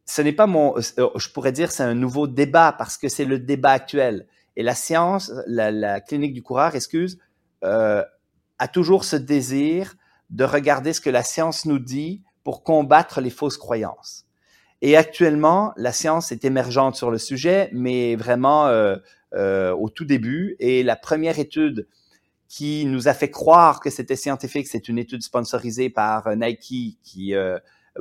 ce n'est pas mon, je pourrais dire, c'est un nouveau débat parce que c'est le débat actuel. Et la science, la, clinique du coureur, excuse, a toujours ce désir de regarder ce que la science nous dit pour combattre les fausses croyances. Et actuellement, la science est émergente sur le sujet, mais vraiment euh, euh, au tout début. Et la première étude qui nous a fait croire que c'était scientifique, c'est une étude sponsorisée par euh, Nike qui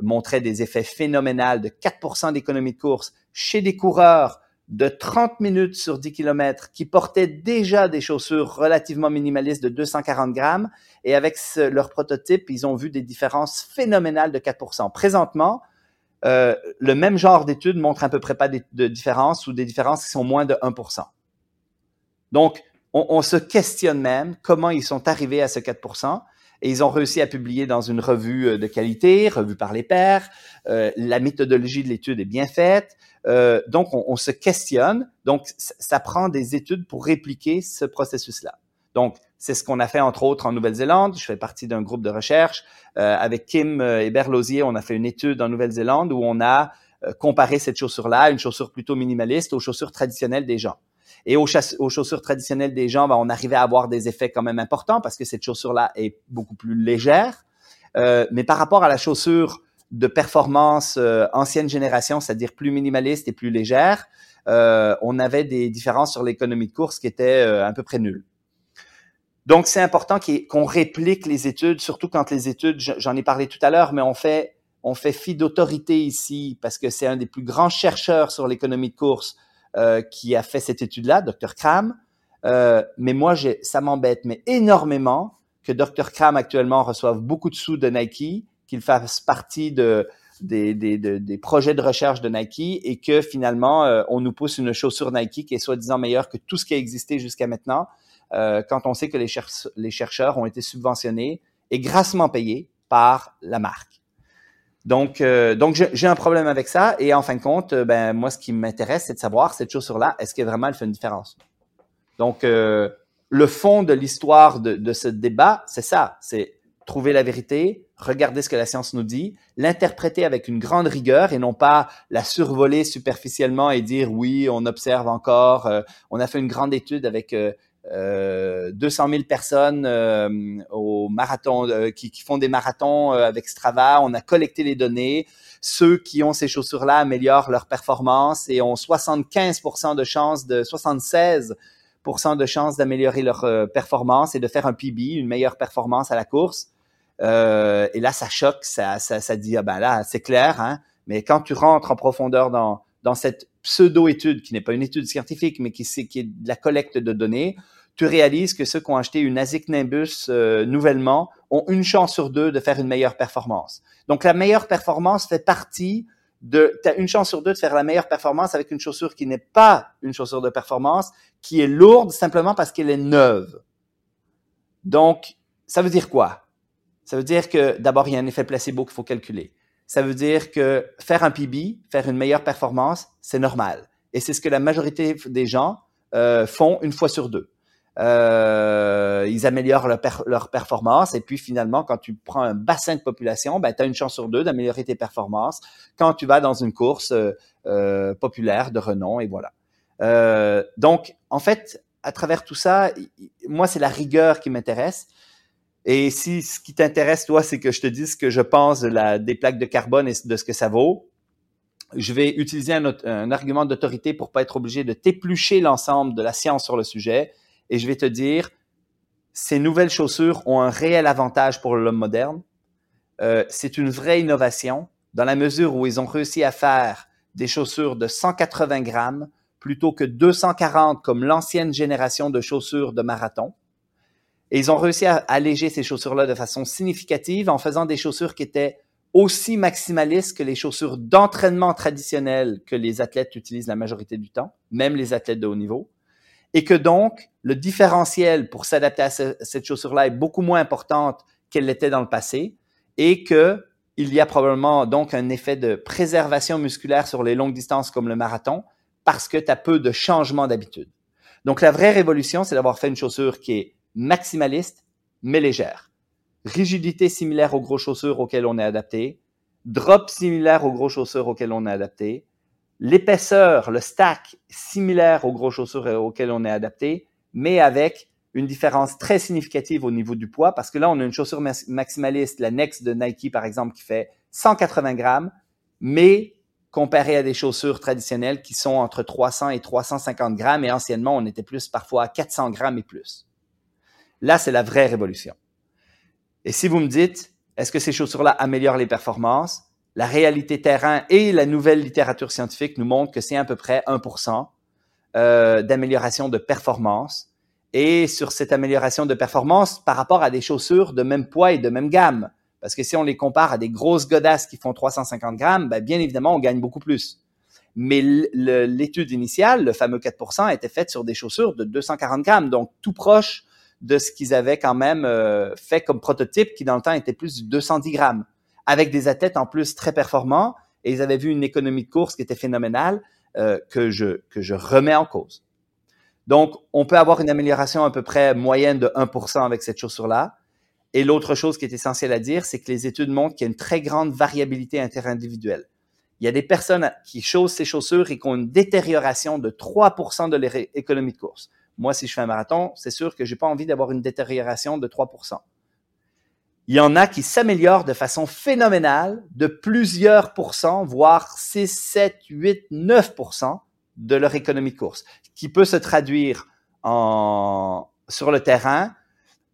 montrait des effets phénoménaux de 4% d'économie de course chez des coureurs de 30 minutes sur 10 km qui portaient déjà des chaussures relativement minimalistes de 240 grammes et avec leur prototype, ils ont vu des différences phénoménales de 4%. Présentement, euh, le même genre d'études montre à peu près pas de, de ou des différences qui sont moins de 1%. Donc, on, on, se questionne même comment ils sont arrivés à ce 4%. Et ils ont réussi à publier dans une revue euh, de qualité, revue par les pairs. Euh, la méthodologie de l'étude est bien faite. Euh, donc, on, on, se questionne. Donc, ça prend des études pour répliquer ce processus-là. Donc, c'est ce qu'on a fait entre autres en Nouvelle-Zélande. Je fais partie d'un groupe de recherche. Euh, avec Kim euh, et Berlosier, on a fait une étude en Nouvelle-Zélande où on a euh, comparé cette chaussure-là, une chaussure plutôt minimaliste, aux chaussures traditionnelles des gens. Et aux, chaussures traditionnelles des gens, ben, on arrivait à avoir des effets quand même importants parce que cette chaussure-là est beaucoup plus légère. Euh, mais par rapport à la chaussure de performance euh, ancienne génération, c'est-à-dire plus minimaliste et plus légère, euh, on avait des différences sur l'économie de course qui étaient à peu près nulles. Donc, c'est important qu'on réplique les études, surtout quand les études, j'en ai parlé tout à l'heure, mais on fait fi d'autorité ici parce que c'est un des plus grands chercheurs sur l'économie de course euh, qui a fait cette étude-là, Dr. Kram. Euh, mais moi, ça m'embête, mais énormément que Dr. Kram actuellement reçoive beaucoup de sous de Nike, qu'il fasse partie de, des, des, des, projets de recherche de Nike et que finalement, euh, on nous pousse une chaussure Nike qui est soi-disant meilleure que tout ce qui a existé jusqu'à maintenant euh, quand on sait que les, les, chercheurs ont été subventionnés et grassement payés par la marque. Donc, euh, donc j'ai un problème avec ça. Et en fin de compte, euh, ben moi, ce qui m'intéresse, c'est de savoir cette chaussure-là, est-ce que vraiment fait une différence? Donc, euh, le fond de l'histoire de, de, ce débat, c'est ça, c'est trouver la vérité, regarder ce que la science nous dit, l'interpréter avec une grande rigueur et non pas la survoler superficiellement et dire oui, on observe encore. On a fait une grande étude avec euh, 200 000 personnes euh, au marathon euh, qui, font des marathons euh, avec Strava. On a collecté les données. Ceux qui ont ces chaussures-là améliorent leur performance et ont 75% de chances de 76% de chances d'améliorer leur performance et de faire un PB, une meilleure performance à la course. Euh, et là, ça choque, ça, ça, ça dit, ah ben là, c'est clair, hein, mais quand tu rentres en profondeur dans, dans cette pseudo-étude, qui n'est pas une étude scientifique, mais qui, est de la collecte de données, tu réalises que ceux qui ont acheté une ASIC Nimbus euh, nouvellement ont une chance sur deux de faire une meilleure performance. Donc, la meilleure performance fait partie de, tu as une chance sur deux de faire la meilleure performance avec une chaussure qui n'est pas une chaussure de performance, qui est lourde simplement parce qu'elle est neuve. Donc, ça veut dire quoi? Ça veut dire que d'abord, il y a un effet placebo qu'il faut calculer. Ça veut dire que faire un PB, faire une meilleure performance, c'est normal. Et c'est ce que la majorité des gens euh, font une fois sur deux. Euh, ils améliorent leur, performance et puis finalement, quand tu prends un bassin de population, ben, tu as une chance sur deux d'améliorer tes performances quand tu vas dans une course euh, populaire de renom et voilà. Donc, en fait, à travers tout ça, moi, c'est la rigueur qui m'intéresse. Et si ce qui t'intéresse, toi, c'est que je te dise ce que je pense des plaques de carbone et de ce que ça vaut, je vais utiliser un, un argument d'autorité pour pas être obligé de t'éplucher l'ensemble de la science sur le sujet et je vais te dire, ces nouvelles chaussures ont un réel avantage pour l'homme moderne. Euh, c'est une vraie innovation dans la mesure où ils ont réussi à faire des chaussures de 180 grammes plutôt que 240 comme l'ancienne génération de chaussures de marathon. Et ils ont réussi à alléger ces chaussures-là de façon significative en faisant des chaussures qui étaient aussi maximalistes que les chaussures d'entraînement traditionnelles que les athlètes utilisent la majorité du temps, même les athlètes de haut niveau et que donc le différentiel pour s'adapter à cette chaussure-là est beaucoup moins importante qu'elle l'était dans le passé et que il y a probablement donc un effet de préservation musculaire sur les longues distances comme le marathon parce que tu as peu de changements d'habitude. Donc la vraie révolution, c'est d'avoir fait une chaussure qui est maximaliste mais légère. Rigidité similaire aux grosses chaussures auxquelles on est adapté, drop similaire aux grosses chaussures auxquelles on est adapté, l'épaisseur, le stack similaire aux gros chaussures auxquelles on est adapté, mais avec une différence très significative au niveau du poids, parce que là, on a une chaussure maximaliste, la Next de Nike, par exemple, qui fait 180 grammes, mais comparé à des chaussures traditionnelles qui sont entre 300 et 350 grammes, et anciennement, on était plus parfois à 400 grammes et plus. Là, c'est la vraie révolution. Et si vous me dites, est-ce que ces chaussures-là améliorent les performances? la réalité terrain et la nouvelle littérature scientifique nous montrent que c'est à peu près 1% euh, d'amélioration de performance. Et sur cette amélioration de performance par rapport à des chaussures de même poids et de même gamme. Parce que si on les compare à des grosses godasses qui font 350 grammes, ben, bien évidemment, on gagne beaucoup plus. Mais l'étude initiale, le fameux 4% était faite sur des chaussures de 240 grammes, donc tout proche de ce qu'ils avaient quand même euh, fait comme prototype, qui dans le temps était plus de 210 grammes, avec des athlètes en plus très performants, et ils avaient vu une économie de course qui était phénoménale, euh, que, je, remets en cause. Donc, on peut avoir une amélioration à peu près moyenne de 1% avec cette chaussure-là. Et l'autre chose qui est essentielle à dire, c'est que les études montrent qu'il y a une très grande variabilité interindividuelle. Il y a des personnes qui chaussent ces chaussures et qui ont une détérioration de 3% de leur économie de course. Moi, si je fais un marathon, c'est sûr que j'ai pas envie d'avoir une détérioration de 3%. Il y en a qui s'améliorent de façon phénoménale de plusieurs pourcents, voire 6, 7, 8, 9% de leur économie de course, qui peut se traduire en, sur le terrain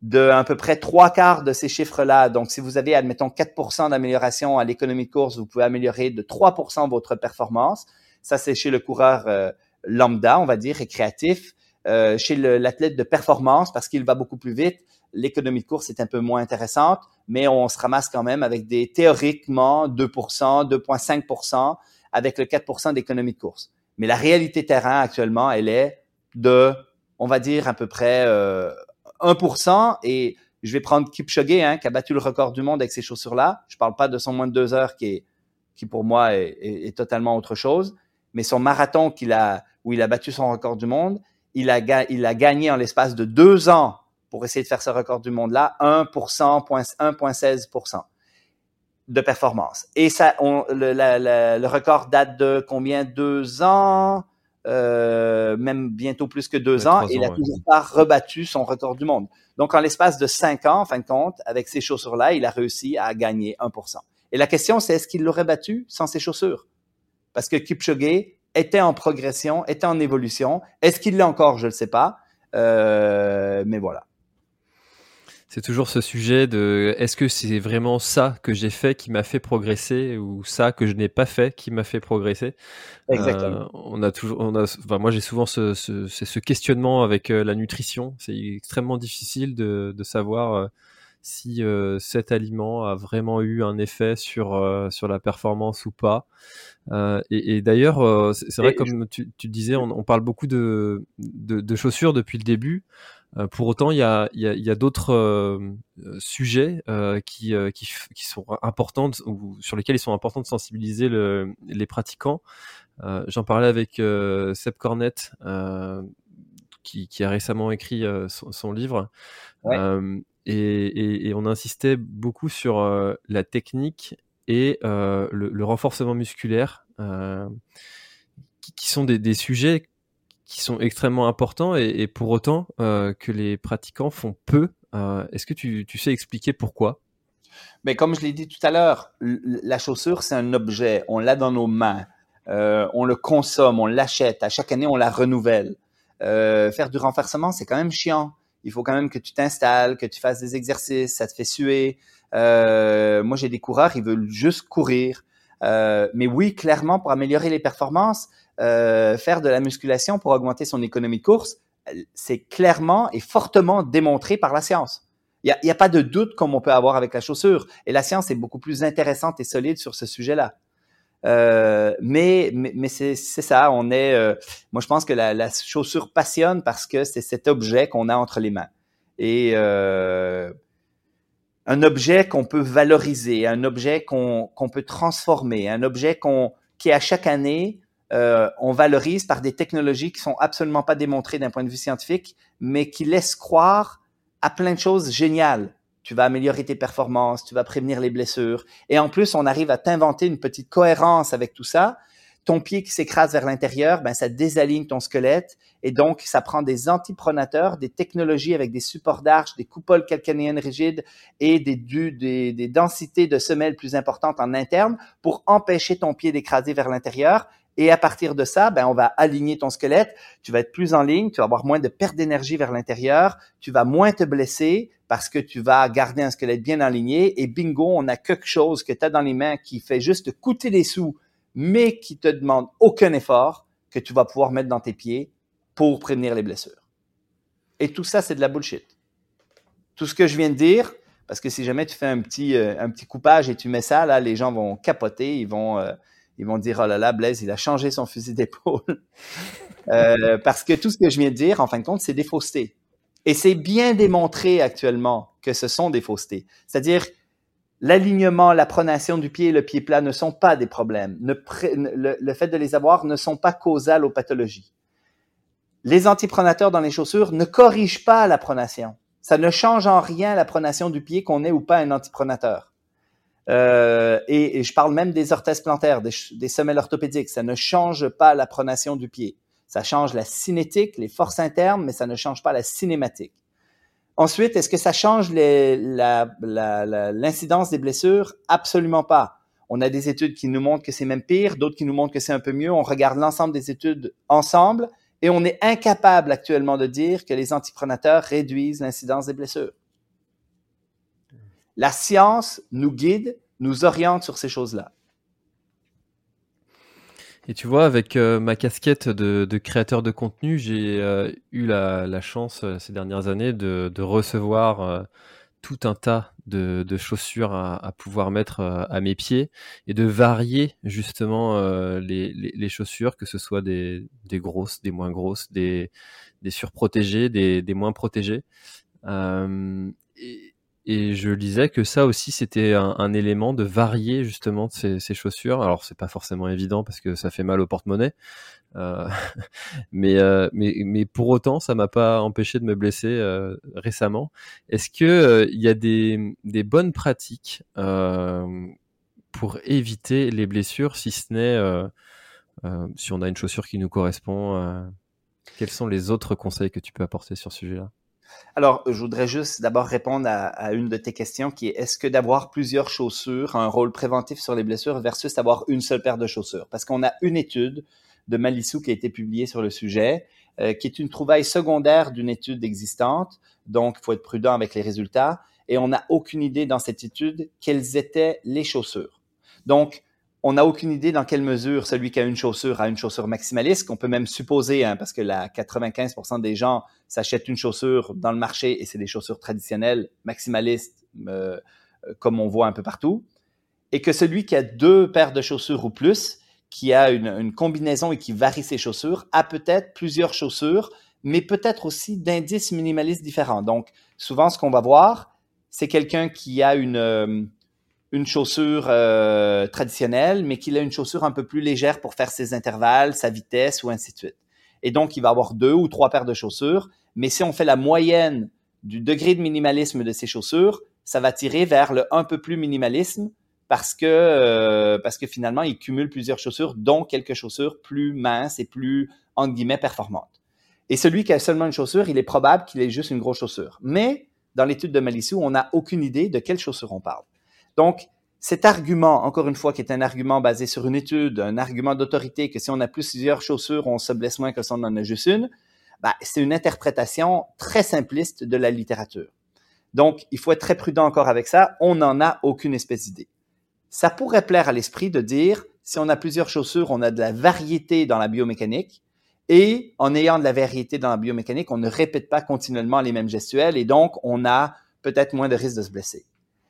de à peu près trois quarts de ces chiffres-là. Donc, si vous avez, admettons, 4% d'amélioration à l'économie de course, vous pouvez améliorer de 3% votre performance. Ça, c'est chez le coureur euh, lambda, on va dire, récréatif. Euh, chez l'athlète de performance, parce qu'il va beaucoup plus vite, l'économie de course est un peu moins intéressante, mais on se ramasse quand même avec des théoriquement 2% 2,5% avec le 4% d'économie de course. Mais la réalité terrain actuellement, elle est de, on va dire, à peu près euh, 1%, et je vais prendre Kipchoge, hein, qui a battu le record du monde avec ces chaussures-là. Je parle pas de son moins de deux heures, qui, est, qui pour moi est, est, totalement autre chose, mais son marathon qu'il a, où il a battu son record du monde, il a, il a gagné en l'espace de deux ans pour essayer de faire ce record du monde-là, 1%, 1,16% de performance. Et ça, on, le, le, record date de combien? Deux ans? Euh, même bientôt plus que deux ans, et il n'a toujours pas rebattu son record du monde. Donc, en l'espace de cinq ans, en fin de compte, avec ces chaussures-là, il a réussi à gagner 1%. Et la question, c'est est-ce qu'il l'aurait battu sans ces chaussures? Parce que Kipchoge était en progression, était en évolution. Est-ce qu'il l'est encore? Je ne sais pas. Euh, mais voilà c'est toujours ce sujet de est-ce que c'est vraiment ça que j'ai fait qui m'a fait progresser ou ça que je n'ai pas fait qui m'a fait progresser? Exactement. Euh, on a toujours, on a, enfin, moi j'ai souvent ce, ce, ce, questionnement avec euh, la nutrition. C'est extrêmement difficile de, de savoir si euh, cet aliment a vraiment eu un effet sur sur la performance ou pas. et, et d'ailleurs, c'est vrai comme tu, tu disais, on, on, parle beaucoup de, de, de chaussures depuis le début. Euh, pour autant, il y a, y a, y a d'autres euh, sujets euh, qui, qui, qui, sont importants ou sur lesquels ils sont importants de sensibiliser le, les pratiquants. J'en parlais avec Seb Cornette, qui, qui, a récemment écrit son, son, livre. Ouais. Et, on insistait beaucoup sur la technique et le, le, renforcement musculaire, qui, qui, sont des, sujets qui sont extrêmement importants et, pour autant euh, que les pratiquants font peu. Euh, Est-ce que tu, tu, sais expliquer pourquoi? Mais comme je l'ai dit tout à l'heure, la chaussure c'est un objet, on l'a dans nos mains, euh, on le consomme, on l'achète, à chaque année on la renouvelle. Euh, faire du renforcement c'est quand même chiant. Il faut quand même que tu t'installes, que tu fasses des exercices, ça te fait suer. Euh, moi j'ai des coureurs, ils veulent juste courir. Euh, mais oui, clairement, pour améliorer les performances, euh, faire de la musculation pour augmenter son économie de course, c'est clairement et fortement démontré par la science. Il n'y a, a, pas de doute comme on peut avoir avec la chaussure. Et la science est beaucoup plus intéressante et solide sur ce sujet-là. Euh, mais mais, mais c'est ça, on est. Euh, moi, je pense que la, la, chaussure passionne parce que c'est cet objet qu'on a entre les mains et euh, un objet qu'on peut valoriser, un objet qu'on qu'on peut transformer, un objet qu'on qui à chaque année euh, on valorise par des technologies qui sont absolument pas démontrées d'un point de vue scientifique, mais qui laissent croire à plein de choses géniales. Tu vas améliorer tes performances, tu vas prévenir les blessures. Et en plus, on arrive à t'inventer une petite cohérence avec tout ça ton pied qui s'écrase vers l'intérieur, ben ça désaligne ton squelette et donc ça prend des antipronateurs, des technologies avec des supports d'arche, des coupoles calcanéennes rigides et des, des, des densités de semelles plus importantes en interne pour empêcher ton pied d'écraser vers l'intérieur. Et à partir de ça, ben on va aligner ton squelette, tu vas être plus en ligne, tu vas avoir moins de perte d'énergie vers l'intérieur, tu vas moins te blesser parce que tu vas garder un squelette bien aligné et bingo, on a quelque chose que tu as dans les mains qui fait juste coûter des sous mais qui te demande aucun effort que tu vas pouvoir mettre dans tes pieds pour prévenir les blessures. Et tout ça, c'est de la bullshit. Tout ce que je viens de dire, Parce que si jamais tu fais un petit, euh, coupage et tu mets ça, là, les gens vont capoter, ils vont, euh, ils vont dire, oh là là, Blaise, il a changé son fusil d'épaule. Euh, parce que tout ce que je viens de dire, en fin de compte, c'est des faussetés. Et c'est bien démontré actuellement que ce sont des faussetés. C'est-à-dire, l'alignement, la pronation du pied et le pied plat ne sont pas des problèmes. le, le, fait de les avoir ne sont pas causales aux pathologies. Les antipronateurs dans les chaussures ne corrigent pas la pronation. Ça ne change en rien la pronation du pied qu'on ait ou pas un antipronateur. Euh, et, je parle même des orthèses plantaires, des, des, semelles orthopédiques. Ça ne change pas la pronation du pied. Ça change la cinétique, les forces internes, mais ça ne change pas la cinématique. Ensuite, est-ce que ça change l'incidence des blessures? Absolument pas. On a des études qui nous montrent que c'est même pire, d'autres qui nous montrent que c'est un peu mieux. On regarde l'ensemble des études ensemble et on est incapable actuellement de dire que les antipronateurs réduisent l'incidence des blessures. La science nous guide, nous oriente sur ces choses-là. Et tu vois, avec euh, ma casquette de, créateur de contenu, j'ai euh, eu la, chance euh, ces dernières années de, recevoir tout un tas de, chaussures à, pouvoir mettre à mes pieds et de varier justement les, chaussures, que ce soit des, grosses, des moins grosses, des, surprotégées, des, moins protégées. Et je lisais que ça aussi, c'était un, élément de varier justement ces, chaussures. Alors, c'est pas forcément évident parce que ça fait mal au porte-monnaie. Euh, mais, euh, mais, mais pour autant, ça m'a pas empêché de me blesser euh, récemment. Est-ce que il y a des, des bonnes pratiques pour éviter les blessures, si ce n'est si on a une chaussure qui nous correspond Quels sont les autres conseils que tu peux apporter sur ce sujet-là? Alors, je voudrais juste d'abord répondre à, une de tes questions qui est est-ce que d'avoir plusieurs chaussures a un rôle préventif sur les blessures versus avoir une seule paire de chaussures? Parce qu'on a une étude de Malissou qui a été publiée sur le sujet, euh, qui est une trouvaille secondaire d'une étude existante. Donc, il faut être prudent avec les résultats. Et on n'a aucune idée dans cette étude quelles étaient les chaussures. Donc, on n'a aucune idée dans quelle mesure celui qui a une chaussure a une chaussure maximaliste, qu'on peut même supposer, hein, parce que la 95% des gens s'achètent une chaussure dans le marché et c'est des chaussures traditionnelles, maximalistes, euh, comme on voit un peu partout, et que celui qui a deux paires de chaussures ou plus, qui a une, une combinaison et qui varie ses chaussures, a peut-être plusieurs chaussures, mais peut-être aussi d'indices minimalistes différents. Donc, souvent, ce qu'on va voir, c'est quelqu'un qui a une euh, une chaussure euh, traditionnelle, mais qu'il a une chaussure un peu plus légère pour faire ses intervalles, sa vitesse ou ainsi de suite. Et donc, il va avoir deux ou trois paires de chaussures. Mais si on fait la moyenne du degré de minimalisme de ses chaussures, ça va tirer vers le un peu plus minimalisme parce que, euh, parce finalement, il cumule plusieurs chaussures, dont quelques chaussures plus minces et plus, entre guillemets, performantes. Et celui qui a seulement une chaussure, il est probable qu'il ait juste une grosse chaussure. Mais dans l'étude de Malissou, on n'a aucune idée de quelle chaussure on parle. Donc, cet argument, encore une fois, qui est un argument basé sur une étude, un argument d'autorité, que si on a plusieurs chaussures, on se blesse moins que si on en a juste une, bah, c'est une interprétation très simpliste de la littérature. Donc, il faut être très prudent encore avec ça. On n'en a aucune espèce d'idée. Ça pourrait plaire à l'esprit de dire, si on a plusieurs chaussures, on a de la variété dans la biomécanique. Et en ayant de la variété dans la biomécanique, on ne répète pas continuellement les mêmes gestuels et donc on a peut-être moins de risque de se blesser.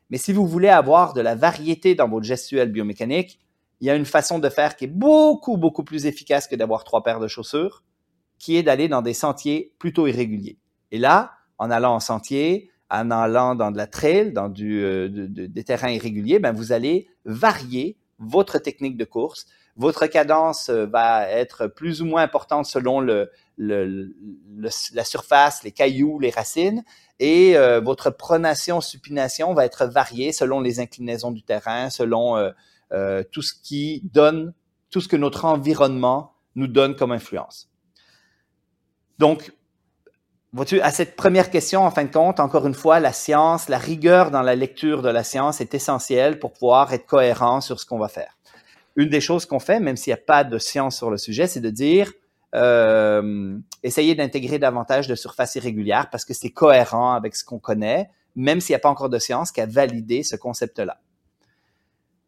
Mais si vous voulez avoir de la variété dans votre gestuelle biomécanique, il y a une façon de faire qui est beaucoup, beaucoup plus efficace que d'avoir trois paires de chaussures, qui est d'aller dans des sentiers plutôt irréguliers. Et là, en allant en sentier, en allant dans de la trail, dans euh, des terrains irréguliers, ben vous allez varier votre technique de course. Votre cadence euh, va être plus ou moins importante selon le, la surface, les cailloux, les racines, et euh, votre pronation, supination va être variée selon les inclinaisons du terrain, selon euh, euh, tout ce qui donne, tout ce que notre environnement nous donne comme influence. Donc, vois-tu, à cette première question, en fin de compte, encore une fois, la science, la rigueur dans la lecture de la science est essentielle pour pouvoir être cohérent sur ce qu'on va faire. Une des choses qu'on fait, même s'il n'y a pas de science sur le sujet, c'est de dire, euh, essayer d'intégrer davantage de surfaces irrégulières parce que c'est cohérent avec ce qu'on connaît, même s'il n'y a pas encore de science qui a validé ce concept-là.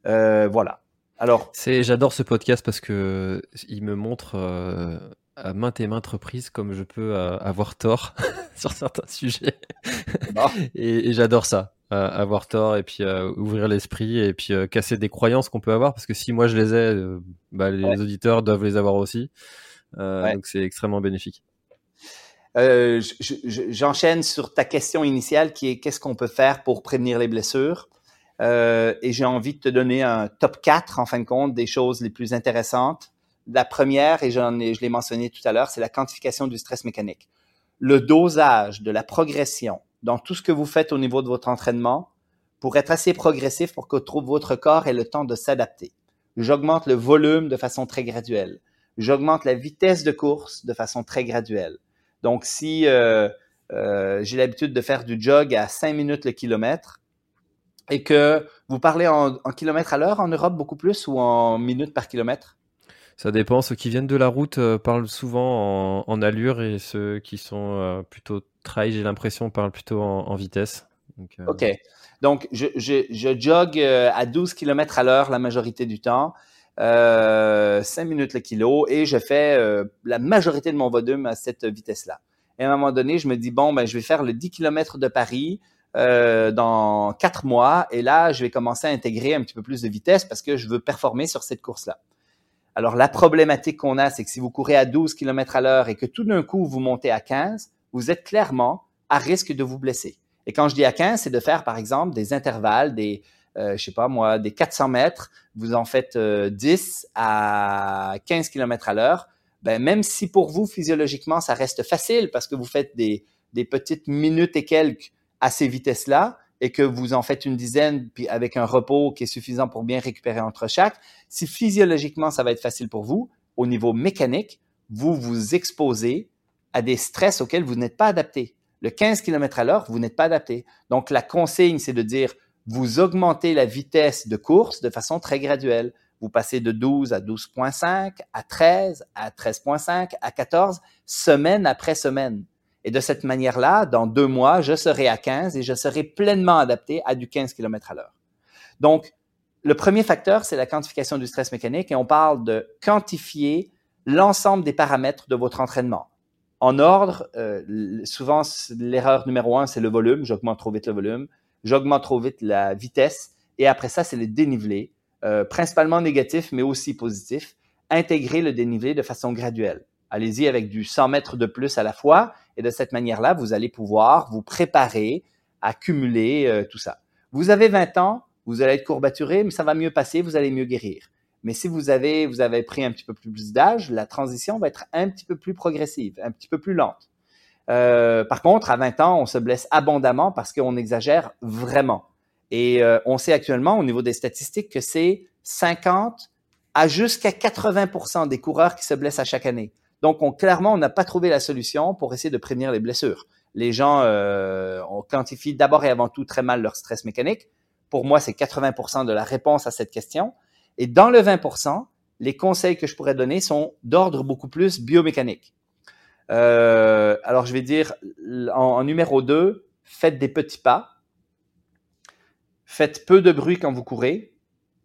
Euh, voilà. Alors, c'est, j'adore ce podcast parce que il me montre euh, à maintes et maintes reprises comme je peux avoir tort sur certains sujets. et, j'adore ça. avoir tort et puis ouvrir l'esprit et puis casser des croyances qu'on peut avoir parce que si moi je les ai, bah, les auditeurs doivent les avoir aussi. Donc c'est extrêmement bénéfique. J'enchaîne sur ta question initiale qui est qu'est-ce qu'on peut faire pour prévenir les blessures? et j'ai envie de te donner un top 4 en fin de compte des choses les plus intéressantes. La première, et j'en ai, je l'ai mentionné tout à l'heure, c'est la quantification du stress mécanique. Le dosage de la progression dans tout ce que vous faites au niveau de votre entraînement pour être assez progressif pour que votre corps ait le temps de s'adapter. J'augmente le volume de façon très graduelle. J'augmente la vitesse de course de façon très graduelle. Donc, si euh, euh, j'ai l'habitude de faire du jog à 5 minutes le kilomètre et que vous parlez en, en kilomètres à l'heure en Europe beaucoup plus ou en minutes par kilomètre, ça dépend. Ceux qui viennent de la route euh, parlent souvent en, allure et ceux qui sont plutôt trail, j'ai l'impression, parlent plutôt en, vitesse. OK. Donc, je, je, je jogue à 12 km à l'heure la majorité du temps, 5 minutes le kilo, et je fais la majorité de mon volume à cette vitesse-là. Et à un moment donné, je me dis, bon, ben, je vais faire le 10 km de Paris dans 4 mois, et là, je vais commencer à intégrer un petit peu plus de vitesse parce que je veux performer sur cette course-là. Alors, la problématique qu'on a, c'est que si vous courez à 12 km à l'heure et que tout d'un coup, vous montez à 15, vous êtes clairement à risque de vous blesser. Et quand je dis à 15, c'est de faire, par exemple, des intervalles, des, euh, je sais pas moi, des 400 mètres. Vous en faites 10 euh, à 15 km à l'heure. Ben, même si pour vous, physiologiquement, ça reste facile parce que vous faites des, petites minutes et quelques à ces vitesses-là, et que vous en faites une dizaine, avec un repos qui est suffisant pour bien récupérer entre chaque, si physiologiquement ça va être facile pour vous, au niveau mécanique, vous vous exposez à des stress auxquels vous n'êtes pas adapté. Le 15 km à l'heure, vous n'êtes pas adapté. Donc la consigne, c'est de dire, vous augmentez la vitesse de course de façon très graduelle. Vous passez de 12 à 12.5, à 13, à 13.5, à 14, semaine après semaine. Et de cette manière-là, dans deux mois, je serai à 15 et je serai pleinement adapté à du 15 km à l'heure. Donc, le premier facteur, c'est la quantification du stress mécanique et on parle de quantifier l'ensemble des paramètres de votre entraînement. En ordre, euh, souvent, l'erreur numéro un, c'est le volume. J'augmente trop vite le volume. J'augmente trop vite la vitesse. Et après ça, c'est le dénivelé, euh, principalement négatif, mais aussi positif. Intégrer le dénivelé de façon graduelle. Allez-y avec du 100 mètres de plus à la fois et de cette manière-là, vous allez pouvoir vous préparer à cumuler euh, tout ça. Vous avez 20 ans, vous allez être courbaturé, mais ça va mieux passer, vous allez mieux guérir. Mais si vous avez, vous avez pris un petit peu plus d'âge, la transition va être un petit peu plus progressive, un petit peu plus lente. Euh, par contre, à 20 ans, on se blesse abondamment parce qu'on exagère vraiment. Et euh, on sait actuellement au niveau des statistiques que c'est 50 à jusqu'à 80% des coureurs qui se blessent à chaque année. Donc, on, clairement, on n'a pas trouvé la solution pour essayer de prévenir les blessures. Les gens, euh, on quantifie d'abord et avant tout très mal leur stress mécanique. Pour moi, c'est 80% de la réponse à cette question. Et dans le 20%, les conseils que je pourrais donner sont d'ordre beaucoup plus biomécanique. Euh, alors, je vais dire en, numéro 2, faites des petits pas. Faites peu de bruit quand vous courez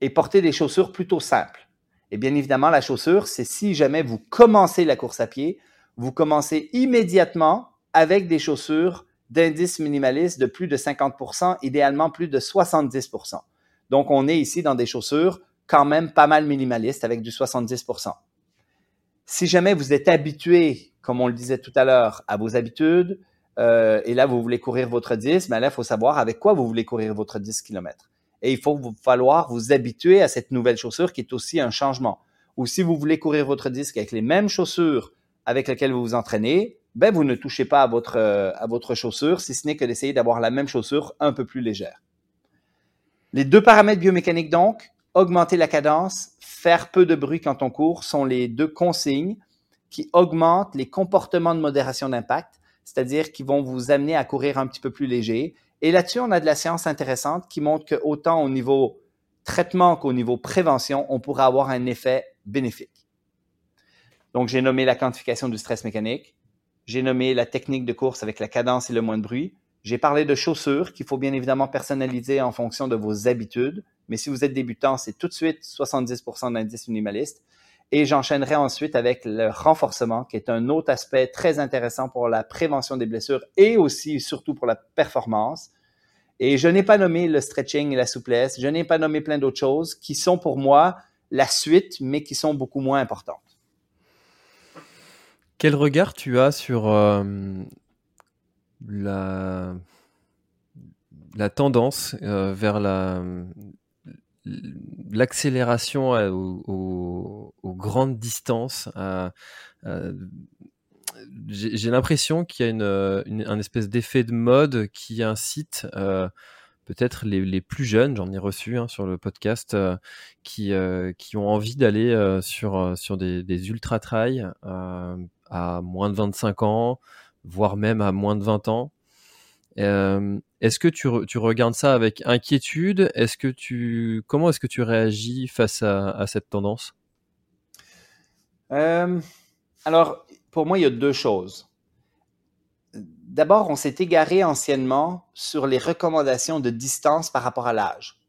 et portez des chaussures plutôt simples. Et bien évidemment, la chaussure, c'est si jamais vous commencez la course à pied, vous commencez immédiatement avec des chaussures d'indice minimaliste de plus de 50%, idéalement plus de 70%. Donc, on est ici dans des chaussures quand même pas mal minimalistes avec du 70%. Si jamais vous êtes habitué, comme on le disait tout à l'heure, à vos habitudes, euh, et là, vous voulez courir votre 10, mais là, il faut savoir avec quoi vous voulez courir votre 10 km et il faut vous falloir vous habituer à cette nouvelle chaussure qui est aussi un changement. Ou si vous voulez courir votre disque avec les mêmes chaussures avec lesquelles vous vous entraînez, ben vous ne touchez pas à votre, euh, à votre chaussure, si ce n'est que d'essayer d'avoir la même chaussure un peu plus légère. Les deux paramètres biomécaniques donc, augmenter la cadence, faire peu de bruit quand on court, sont les deux consignes qui augmentent les comportements de modération d'impact, c'est-à-dire qui vont vous amener à courir un petit peu plus léger et là-dessus, on a de la science intéressante qui montre qu'autant au niveau traitement qu'au niveau prévention, on pourra avoir un effet bénéfique. Donc, j'ai nommé la quantification du stress mécanique. J'ai nommé la technique de course avec la cadence et le moins de bruit. J'ai parlé de chaussures qu'il faut bien évidemment personnaliser en fonction de vos habitudes. Mais si vous êtes débutant, c'est tout de suite 70% d'indice minimaliste. Et j'enchaînerai ensuite avec le renforcement, qui est un autre aspect très intéressant pour la prévention des blessures et aussi surtout pour la performance. Et je n'ai pas nommé le stretching et la souplesse, je n'ai pas nommé plein d'autres choses qui sont pour moi la suite, mais qui sont beaucoup moins importantes. Quel regard tu as sur euh, la, tendance euh, vers la, l'accélération aux, grandes distances j'ai l'impression qu'il y a une, un espèce d'effet de mode qui incite euh, peut-être les, plus jeunes, j'en ai reçu hein, sur le podcast, euh, qui, euh, qui ont envie d'aller sur, sur des, des ultra trails à moins de 25 ans, voire même à moins de 20 ans. Est-ce que tu, regardes ça avec inquiétude? Est-ce que tu comment est-ce que tu réagis face à, cette tendance? Alors, pour moi, il y a deux choses. D'abord, on s'est égaré anciennement sur les recommandations de distance par rapport à l'âge.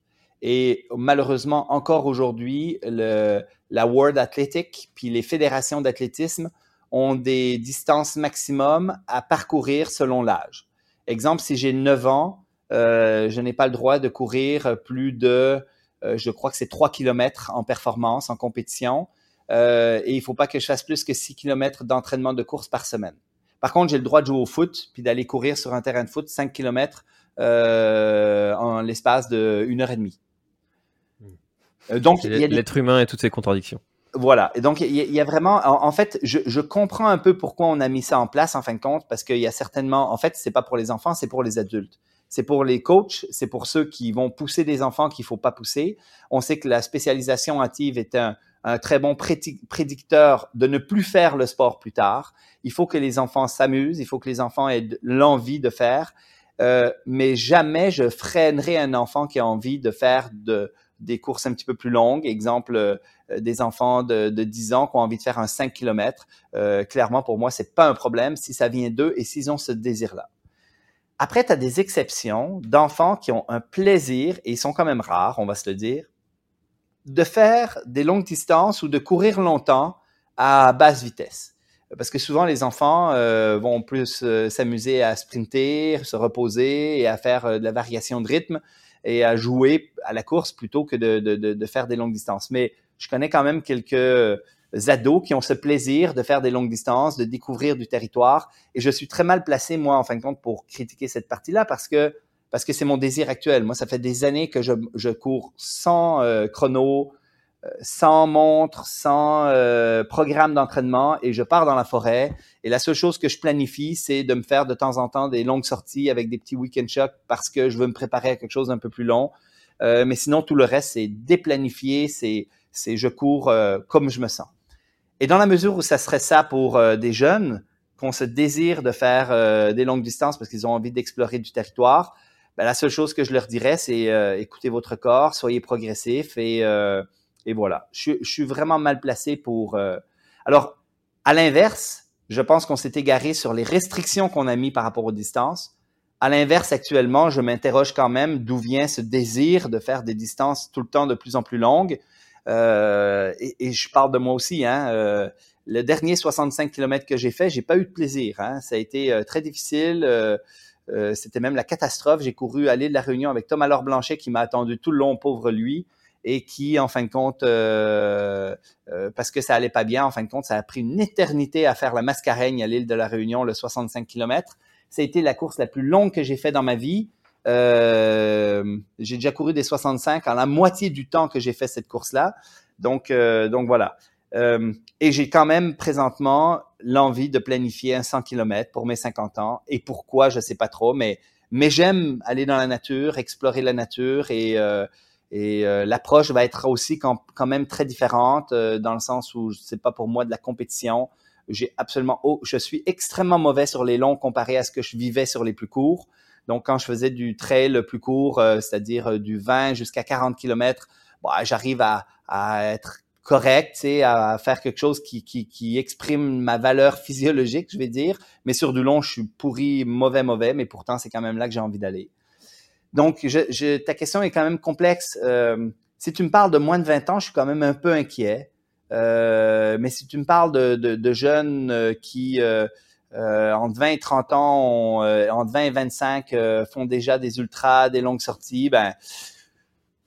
Et malheureusement, encore aujourd'hui, la World Athletic puis les fédérations d'athlétisme ont des distances maximum à parcourir selon l'âge. Exemple, si j'ai 9 ans, euh, je n'ai pas le droit de courir plus de, euh, je crois que c'est 3 km en performance, en compétition. Euh, et il ne faut pas que je fasse plus que 6 km d'entraînement de course par semaine. Par contre, j'ai le droit de jouer au foot, puis d'aller courir sur un terrain de foot 5 km en l'espace d'une heure et demie. Euh, donc, l'être humain et toutes ses contradictions. Voilà. Et donc, il y, a vraiment, en, fait, je, je, comprends un peu pourquoi on a mis ça en place, en fin de compte, parce qu'il y a certainement, en fait, c'est pas pour les enfants, c'est pour les adultes. C'est pour les coachs, c'est pour ceux qui vont pousser des enfants qu'il faut pas pousser. On sait que la spécialisation active est un, un très bon prédicteur de ne plus faire le sport plus tard. Il faut que les enfants s'amusent, il faut que les enfants aient l'envie de faire, euh, mais jamais je freinerai un enfant qui a envie de faire de, des courses un petit peu plus longues. Exemple, euh, des enfants de, de, 10 ans qui ont envie de faire un 5 km. Euh, clairement, pour moi, c'est pas un problème si ça vient d'eux et s'ils ont ce désir-là. Après, tu as des exceptions d'enfants qui ont un plaisir, et ils sont quand même rares, on va se le dire, de faire des longues distances ou de courir longtemps à basse vitesse. Parce que souvent, les enfants euh, vont plus s'amuser à sprinter, se reposer et à faire de la variation de rythme et à jouer à la course plutôt que de, de, de, faire des longues distances. Mais je connais quand même quelques ados qui ont ce plaisir de faire des longues distances, de découvrir du territoire. Et je suis très mal placé, moi, en fin de compte, pour critiquer cette partie-là parce que parce que c'est mon désir actuel. Moi, ça fait des années que je, je cours sans euh, chrono, sans montre, sans euh, programme d'entraînement et je pars dans la forêt. Et la seule chose que je planifie, c'est de me faire de temps en temps des longues sorties avec des petits week-end shocks parce que je veux me préparer à quelque chose d'un peu plus long. mais sinon, tout le reste, c'est déplanifié, c'est, c'est je cours comme je me sens. Et dans la mesure où ça serait ça pour des jeunes, qu'on se désire de faire des longues distances parce qu'ils ont envie d'explorer du territoire, ben, la seule chose que je leur dirais, c'est euh, écoutez votre corps, soyez progressif et, euh, et voilà. Je, suis vraiment mal placé pour. Euh, alors, à l'inverse, je pense qu'on s'est égaré sur les restrictions qu'on a mis par rapport aux distances. À l'inverse, actuellement, je m'interroge quand même d'où vient ce désir de faire des distances tout le temps de plus en plus longues. Euh, et, je parle de moi aussi. Hein, euh, le dernier 65 km que j'ai fait, j'ai pas eu de plaisir. Hein, ça a été très difficile. C'était même la catastrophe. J'ai couru l'île de la Réunion avec Thomas Laure Blanchet qui m'a attendu tout le long, pauvre lui, et qui, en fin de compte, euh, euh, parce que ça allait pas bien, en fin de compte, ça a pris une éternité à faire la Mascareigne à l'île de la Réunion, le 65 km. Ça a été la course la plus longue que j'ai fait dans ma vie. j'ai déjà couru des 65 en la moitié du temps que j'ai fait cette course-là. Donc, donc voilà. Euh, et j'ai quand même présentement l'envie de planifier un 100 km pour mes 50 ans. Et pourquoi, je sais pas trop, mais, mais j'aime aller dans la nature, explorer la nature et, euh, et euh, l'approche va être aussi quand, quand même très différente dans le sens où c'est pas pour moi de la compétition. J'ai absolument, oh, je suis extrêmement mauvais sur les longs comparé à ce que je vivais sur les plus courts. Donc, quand je faisais du trail le plus court, c'est-à-dire du 20 jusqu'à 40 km, bah, j'arrive à, à être correct, à faire quelque chose qui, qui, qui exprime ma valeur physiologique, je vais dire. Mais sur du long, je suis pourri, mauvais, mauvais, mais pourtant, c'est quand même là que j'ai envie d'aller. Donc, ta question est quand même complexe. Euh, si tu me parles de moins de 20 ans, je suis quand même un peu inquiet. Euh, mais si tu me parles de, jeunes euh, qui, euh, entre 20 et 30 ans, entre 20 et 25 font déjà des ultras, des longues sorties. Ben,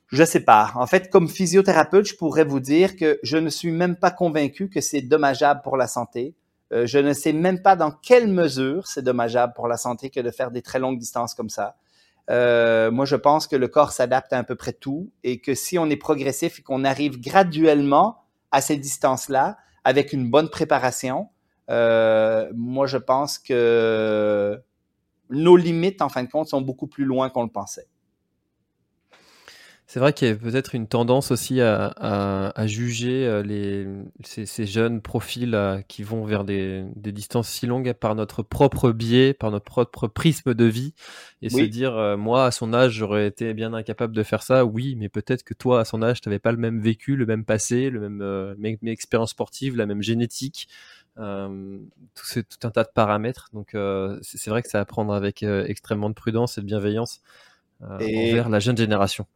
je sais pas. En fait, comme physiothérapeute, je pourrais vous dire que je ne suis même pas convaincu que c'est dommageable pour la santé. Je ne sais même pas dans quelle mesure c'est dommageable pour la santé que de faire des très longues distances comme ça. Euh, moi, je pense que le corps s'adapte à, à peu près tout et que si on est progressif et qu'on arrive graduellement à ces distances-là avec une bonne préparation, euh, moi, je pense que nos limites, en fin de compte, sont beaucoup plus loin qu'on le pensait. C'est vrai qu'il y a peut-être une tendance aussi à, juger euh, les, ces, jeunes profils euh, qui vont vers des, distances si longues par notre propre biais, par notre propre prisme de vie, et se dire, euh, moi, à son âge, j'aurais été bien incapable de faire ça. Oui, mais peut-être que toi, à son âge, tu n'avais pas le même vécu, le même passé, le même, même expérience sportive, la même génétique. tout, tout un tas de paramètres. Donc, c'est vrai que ça à prendre avec extrêmement de prudence et de bienveillance envers la jeune génération.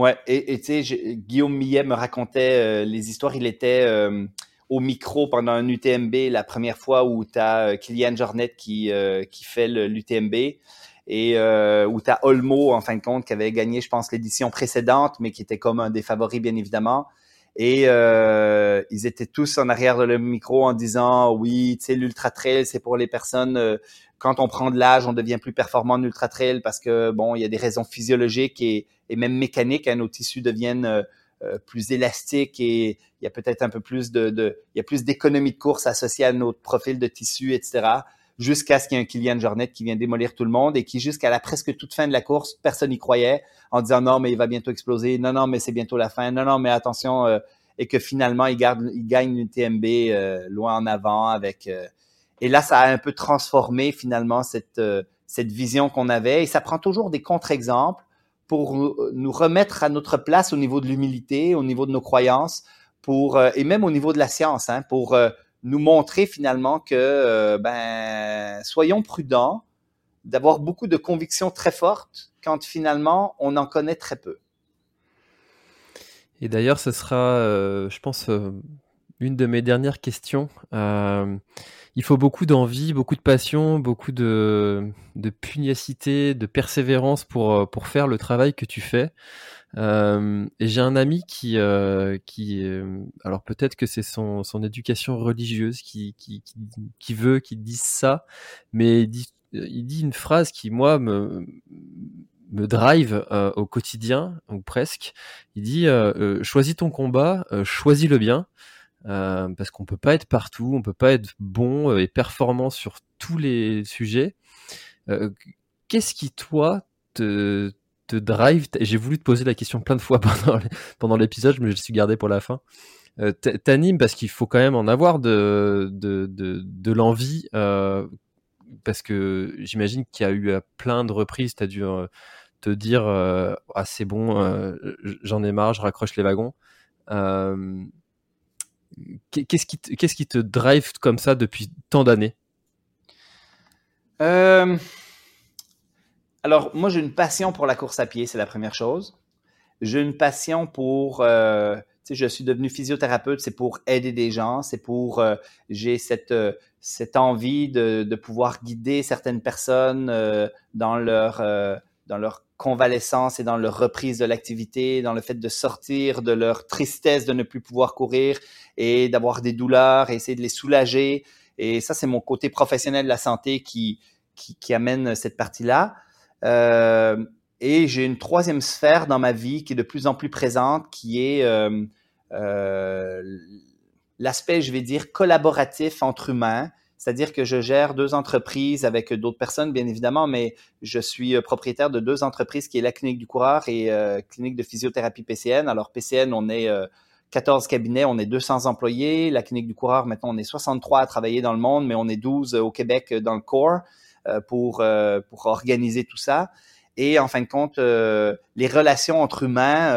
Ouais, et tu sais, Guillaume Millet me racontait euh, les histoires. Il était euh, au micro pendant un UTMB la première fois où tu as euh, Kylian Jornet qui, qui fait l'UTMB et où tu as Olmo, en fin de compte, qui avait gagné, je pense, l'édition précédente, mais qui était comme un des favoris, bien évidemment. Et euh, ils étaient tous en arrière de le micro en disant oui, tu sais, l'ultra trail, c'est pour les personnes. Euh, quand on prend de l'âge, on devient plus performant en ultra trail parce que bon, il y a des raisons physiologiques et, et même mécaniques. Hein, nos tissus deviennent euh, euh, plus élastiques et il y a peut-être un peu plus de, de il y a plus d'économie de course associée à notre profil de tissu, etc jusqu'à ce qu'il y ait un Kylian Jornet qui vient démolir tout le monde et qui, jusqu'à la presque toute fin de la course, personne n'y croyait en disant non, mais il va bientôt exploser, non, non, mais c'est bientôt la fin, non, non, mais attention, euh, et que finalement, il, garde, il gagne une TMB euh, loin en avant avec. Euh, et là, ça a un peu transformé finalement cette, cette vision qu'on avait et ça prend toujours des contre-exemples pour nous remettre à notre place au niveau de l'humilité, au niveau de nos croyances, pour et même au niveau de la science, hein, pour nous montrer finalement que, euh, ben, soyons prudents, d'avoir beaucoup de convictions très fortes quand finalement on en connaît très peu. Et d'ailleurs, ce sera, euh, je pense, euh, une de mes dernières questions. il faut beaucoup d'envie, beaucoup de passion, beaucoup de, de pugnacité, de persévérance pour, pour faire le travail que tu fais. Euh, et j'ai un ami qui, euh, qui euh, alors peut-être que c'est son, son éducation religieuse qui, qui, qui, veut qu'il dise ça, mais il dit, il dit une phrase qui moi me me drive au quotidien ou presque. Il dit choisis ton combat, choisis le bien. parce qu'on peut pas être partout, on peut pas être bon et performant sur tous les sujets. Qu'est-ce qui toi te, drive J'ai voulu te poser la question plein de fois pendant l'épisode, mais je me suis gardé pour la fin. Euh, T'anime parce qu'il faut quand même en avoir de, de, de, l'envie, euh, parce que j'imagine qu'il y a eu à plein de reprises, tu as dû euh, te dire euh, Ah, c'est bon, euh, j'en ai marre, je raccroche les wagons. Qu'est-ce qui, qu'est-ce qui te drive comme ça depuis tant d'années? Alors, moi, j'ai une passion pour la course à pied, c'est la première chose. J'ai une passion pour, euh, tu sais, je suis devenu physiothérapeute, c'est pour aider des gens, c'est pour, euh, j'ai cette, euh, cette envie de, de pouvoir guider certaines personnes euh, dans leur, dans leur convalescence et dans leur reprise de l'activité, dans le fait de sortir de leur tristesse de ne plus pouvoir courir et d'avoir des douleurs et essayer de les soulager. Et ça, c'est mon côté professionnel de la santé qui, qui, qui amène cette partie-là. Euh, et j'ai une troisième sphère dans ma vie qui est de plus en plus présente, qui est euh, euh, l'aspect, je vais dire, collaboratif entre humains. C'est-à-dire que je gère deux entreprises avec d'autres personnes, bien évidemment, mais je suis propriétaire de deux entreprises qui est la Clinique du Coureur et euh, Clinique de physiothérapie PCN. Alors, PCN, on est 14 cabinets, on est 200 employés. La Clinique du Coureur, maintenant, on est 63 à travailler dans le monde, mais on est 12 au Québec dans le corps. Euh, pour, euh, pour organiser tout ça. Et en fin de compte, euh, les relations entre humains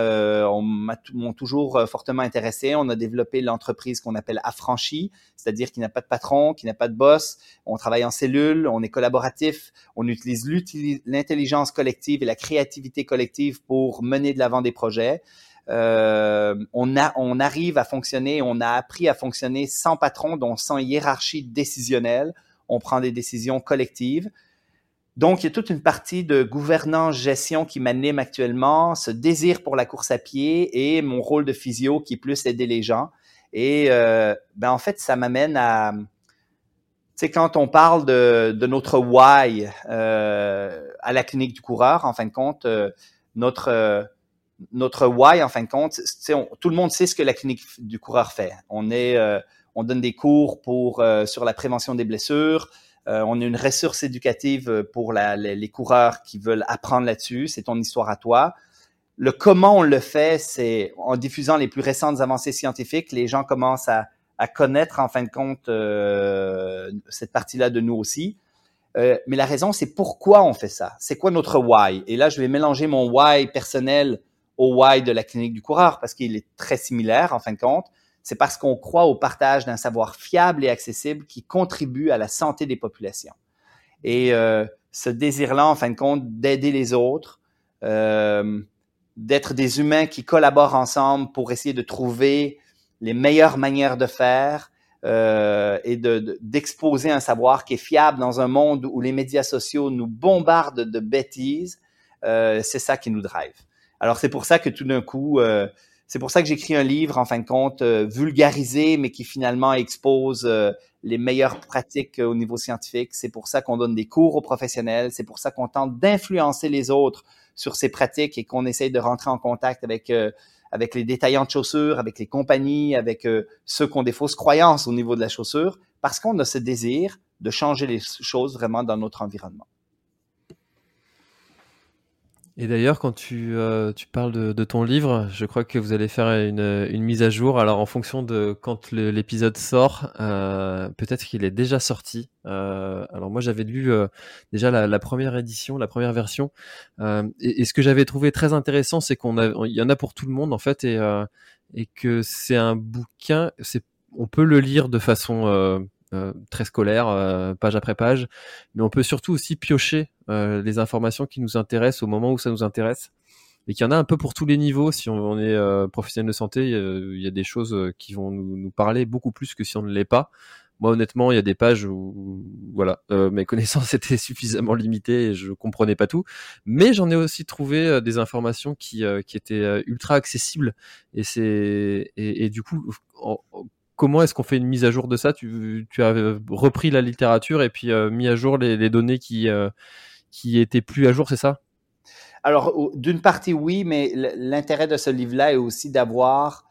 m'ont toujours fortement intéressé. On a développé l'entreprise qu'on appelle affranchie, c'est-à-dire qui n'a pas de patron, qui n'a pas de boss. On travaille en cellule, on est collaboratif, on utilise l'intelligence collective et la créativité collective pour mener de l'avant des projets. Euh, on, a, on arrive à fonctionner, on a appris à fonctionner sans patron, donc sans hiérarchie décisionnelle on prend des décisions collectives. Donc, il y a toute une partie de gouvernance-gestion qui m'anime actuellement, ce désir pour la course à pied et mon rôle de physio qui est plus aider les gens. Et euh, ben en fait, ça m'amène à, tu sais, quand on parle de, de notre why euh, à la clinique du coureur, en fin de compte, euh, notre notre why, en fin de compte, tout le monde sait ce que la clinique du coureur fait. On est, on donne des cours pour sur la prévention des blessures. on a une ressource éducative pour la, les, les, coureurs qui veulent apprendre là-dessus. C'est ton histoire à toi. Le comment on le fait, c'est en diffusant les plus récentes avancées scientifiques, les gens commencent à, à connaître en fin de compte euh, cette partie-là de nous aussi. Euh, mais la raison, c'est pourquoi on fait ça? C'est quoi notre why? Et là, je vais mélanger mon why personnel au why de la clinique du coureur parce qu'il est très similaire en fin de compte. C'est parce qu'on croit au partage d'un savoir fiable et accessible qui contribue à la santé des populations. Et euh, ce désir-là, en fin de compte, d'aider les autres, euh, d'être des humains qui collaborent ensemble pour essayer de trouver les meilleures manières de faire euh, et d'exposer de, un savoir qui est fiable dans un monde où les médias sociaux nous bombardent de bêtises, euh, c'est ça qui nous drive. Alors c'est pour ça que tout d'un coup, c'est pour ça que j'écris un livre en fin de compte euh, vulgarisé, mais qui finalement expose euh, les meilleures pratiques au niveau scientifique. C'est pour ça qu'on donne des cours aux professionnels. C'est pour ça qu'on tente d'influencer les autres sur ces pratiques et qu'on essaye de rentrer en contact avec euh, avec les détaillants de chaussures, avec les compagnies, avec euh, ceux qui ont des fausses croyances au niveau de la chaussure, parce qu'on a ce désir de changer les choses vraiment dans notre environnement. Et d'ailleurs, quand tu, euh, tu parles de, de, ton livre, je crois que vous allez faire une, une mise à jour. Alors, en fonction de quand l'épisode sort, euh, peut-être qu'il est déjà sorti. Euh, alors, moi, j'avais lu euh, déjà la, la, première édition, la première version. Euh, et, et, ce que j'avais trouvé très intéressant, c'est qu'on a, y en a pour tout le monde en fait, et, euh, et que c'est un bouquin. On peut le lire de façon très scolaire, euh, page après page, mais on peut surtout aussi piocher euh, les informations qui nous intéressent au moment où ça nous intéresse et qu'il y en a un peu pour tous les niveaux. Si on, est professionnel de santé, il y, a des choses qui vont nous, nous, parler beaucoup plus que si on ne l'est pas. Moi, honnêtement, il y a des pages où, voilà, euh, mes connaissances étaient suffisamment limitées et je comprenais pas tout. Mais j'en ai aussi trouvé des informations qui, qui étaient ultra accessibles. Et c'est et, du coup, en, comment est-ce qu'on fait une mise à jour de ça? Tu, as repris la littérature et puis euh, mis à jour les, données qui, euh, qui étaient plus à jour, c'est ça? Alors, d'une partie, oui, mais l'intérêt de ce livre-là est aussi d'avoir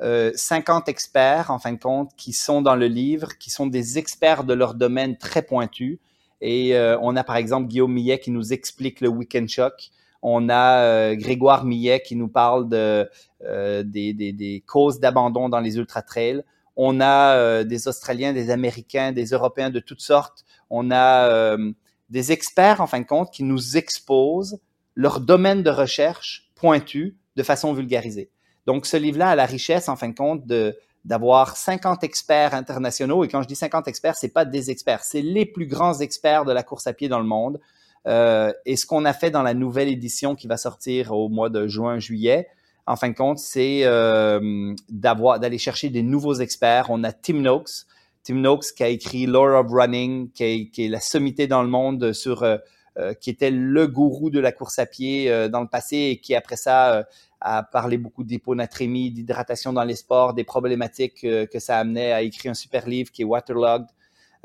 euh, 50 experts, en fin de compte, qui sont dans le livre, qui sont des experts de leur domaine très pointus. Et euh, on a par exemple Guillaume Millet qui nous explique le Weekend Shock. On a euh, Grégoire Millet qui nous parle de, euh, des, des, des, causes d'abandon dans les ultra-trails. On a euh, des Australiens, des Américains, des Européens de toutes sortes. On a euh, des experts, en fin de compte, qui nous exposent leur domaine de recherche pointu de façon vulgarisée. Donc, ce livre-là a la richesse, en fin de compte, de d'avoir 50 experts internationaux. Et quand je dis 50 experts, c'est pas des experts, c'est les plus grands experts de la course à pied dans le monde. Euh, et ce qu'on a fait dans la nouvelle édition qui va sortir au mois de juin-juillet, en fin de compte, c'est euh, d'aller chercher des nouveaux experts. On a Tim Noakes, Tim Noakes qui a écrit Law of Running, qui est, qui est la sommité dans le monde sur euh, euh, qui était le gourou de la course à pied euh, dans le passé et qui après ça a parlé beaucoup d'hyponatrémie, d'hydratation dans les sports, des problématiques que ça amenait, a écrit un super livre qui est Waterlogged.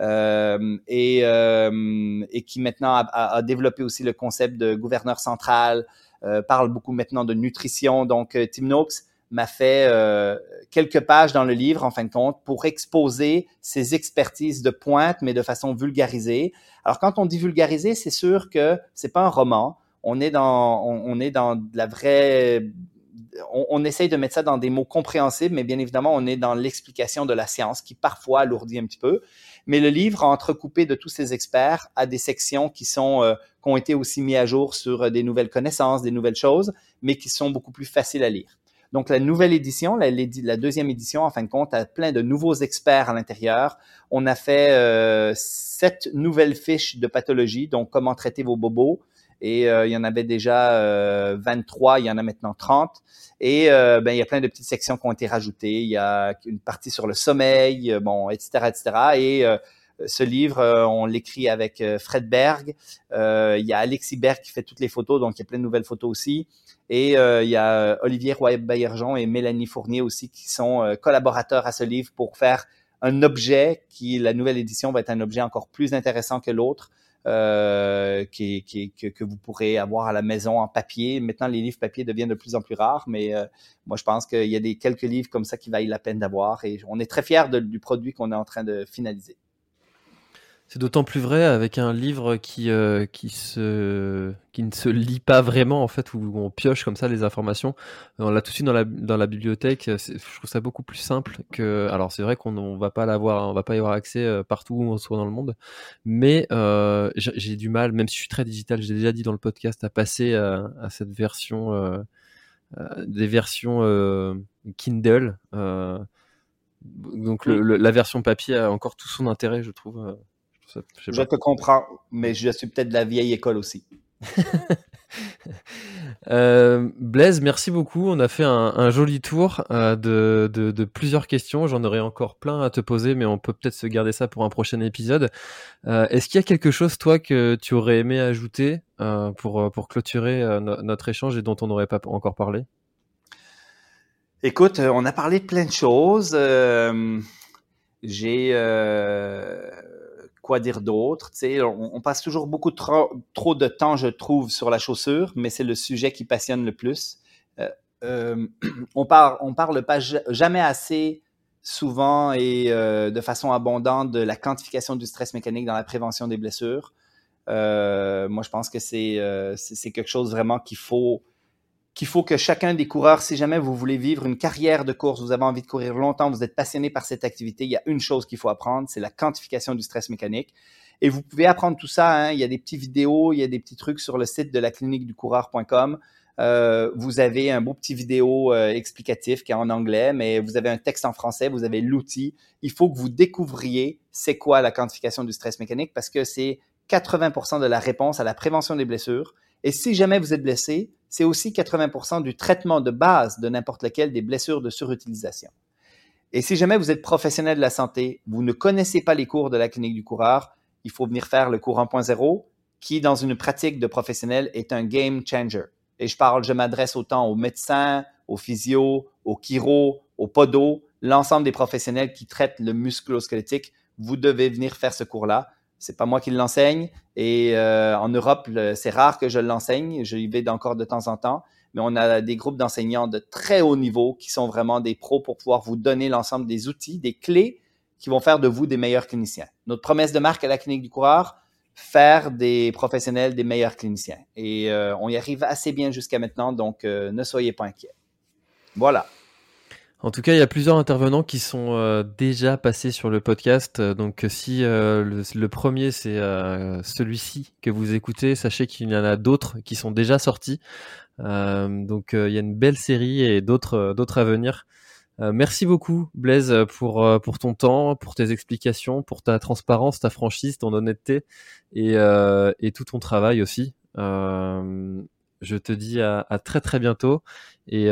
Euh, et, euh, et, qui maintenant a, développé aussi le concept de gouverneur central, euh, parle beaucoup maintenant de nutrition. Donc, euh, Tim Noakes m'a fait euh, quelques pages dans le livre, en fin de compte, pour exposer ses expertises de pointe, mais de façon vulgarisée. Alors, quand on dit vulgarisé, c'est sûr que c'est pas un roman. On est dans, on est dans de la vraie on, on, essaye de mettre ça dans des mots compréhensibles, mais bien évidemment, on est dans l'explication de la science qui parfois alourdit un petit peu. Mais le livre, entrecoupé de tous ces experts, a des sections qui sont euh, qui ont été aussi mis à jour sur euh, des nouvelles connaissances, des nouvelles choses, mais qui sont beaucoup plus faciles à lire. Donc la nouvelle édition, la, la deuxième édition, en fin de compte, a plein de nouveaux experts à l'intérieur. On a fait euh, sept nouvelles fiches de pathologie, donc comment traiter vos bobos, et euh, il y en avait déjà euh, 23, il y en a maintenant 30. Et euh, ben, il y a plein de petites sections qui ont été rajoutées. Il y a une partie sur le sommeil, euh, bon, etc., etc. Et ce livre, on l'écrit avec Fred Berg. il y a Alexis Berg qui fait toutes les photos, donc il y a plein de nouvelles photos aussi. Et il y a Olivier Roy-Bayerjon et Mélanie Fournier aussi qui sont collaborateurs à ce livre pour faire un objet qui, la nouvelle édition va être un objet encore plus intéressant que l'autre. Euh, qui, que, vous pourrez avoir à la maison en papier. Maintenant, les livres papier deviennent de plus en plus rares, mais euh, moi, je pense qu'il y a des quelques livres comme ça qui valent la peine d'avoir et on est très fiers du produit qu'on est en train de finaliser. C'est d'autant plus vrai avec un livre qui, euh, qui, se, qui ne se lit pas vraiment, en fait, où on pioche comme ça les informations. On l'a tout de suite dans la, dans la bibliothèque. Je trouve ça beaucoup plus simple que. Alors, c'est vrai qu'on ne va pas l'avoir, on va pas y avoir accès euh, partout où on soit dans le monde. Mais euh, j'ai du mal, même si je suis très digital, j'ai déjà dit dans le podcast, à passer à, à cette version, euh, des versions Kindle. donc, le, la version papier a encore tout son intérêt, je trouve je, te comprends, mais je suis peut-être de la vieille école aussi. euh, Blaise, merci beaucoup. On a fait un, joli tour euh, de, plusieurs questions. J'en aurais encore plein à te poser, mais on peut peut-être se garder ça pour un prochain épisode. Euh, est-ce qu'il y a quelque chose, toi, que tu aurais aimé ajouter pour, pour clôturer notre échange et dont on n'aurait pas encore parlé? Écoute, on a parlé de plein de choses. J'ai quoi dire d'autre. On, on passe toujours beaucoup trop, de temps, je trouve, sur la chaussure, mais c'est le sujet qui passionne le plus. Euh, euh, on, parle, parle pas jamais assez souvent et euh, de façon abondante de la quantification du stress mécanique dans la prévention des blessures. moi, je pense que c'est quelque chose vraiment qu'il faut qu'il faut que chacun des coureurs, si jamais vous voulez vivre une carrière de course, vous avez envie de courir longtemps, vous êtes passionné par cette activité, il y a une chose qu'il faut apprendre, c'est la quantification du stress mécanique. Et vous pouvez apprendre tout ça. Hein. Il y a des petites vidéos, il y a des petits trucs sur le site de la clinique du coureur.com. Euh, vous avez un beau petit vidéo euh, explicatif qui est en anglais, mais vous avez un texte en français, vous avez l'outil. Il faut que vous découvriez c'est quoi la quantification du stress mécanique parce que c'est 80% de la réponse à la prévention des blessures. Et si jamais vous êtes blessé, c'est aussi 80% du traitement de base de n'importe lequel des blessures de surutilisation. Et si jamais vous êtes professionnel de la santé, vous ne connaissez pas les cours de la clinique du coureur, il faut venir faire le cours 1.0 qui, dans une pratique de professionnel, est un game changer. Et je parle, je m'adresse autant aux médecins, aux physios, aux chiro, aux podos, l'ensemble des professionnels qui traitent le musculo-squelettique. Vous devez venir faire ce cours-là. C'est pas moi qui l'enseigne. Et euh, en Europe, c'est rare que je l'enseigne. Je y vais encore de temps en temps. Mais on a des groupes d'enseignants de très haut niveau qui sont vraiment des pros pour pouvoir vous donner l'ensemble des outils, des clés qui vont faire de vous des meilleurs cliniciens. Notre promesse de marque à la clinique du coureur, faire des professionnels des meilleurs cliniciens. Et euh, on y arrive assez bien jusqu'à maintenant, donc euh, ne soyez pas inquiets. Voilà. En tout cas, il y a plusieurs intervenants qui sont euh, déjà passés sur le podcast. Donc, si euh, le, premier c'est euh, celui-ci que vous écoutez, sachez qu'il y en a d'autres qui sont déjà sortis. donc, il y a une belle série et d'autres à venir. merci beaucoup, Blaise, pour ton temps, pour tes explications, pour ta transparence, ta franchise, ton honnêteté et tout ton travail aussi. je te dis à, très très bientôt et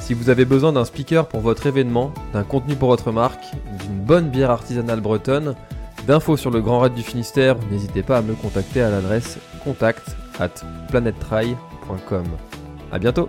Si vous avez besoin d'un speaker pour votre événement, d'un contenu pour votre marque, d'une bonne bière artisanale bretonne, d'infos sur le Grand Raid du Finistère, n'hésitez pas à me contacter à l'adresse contact at planettry.com. A bientôt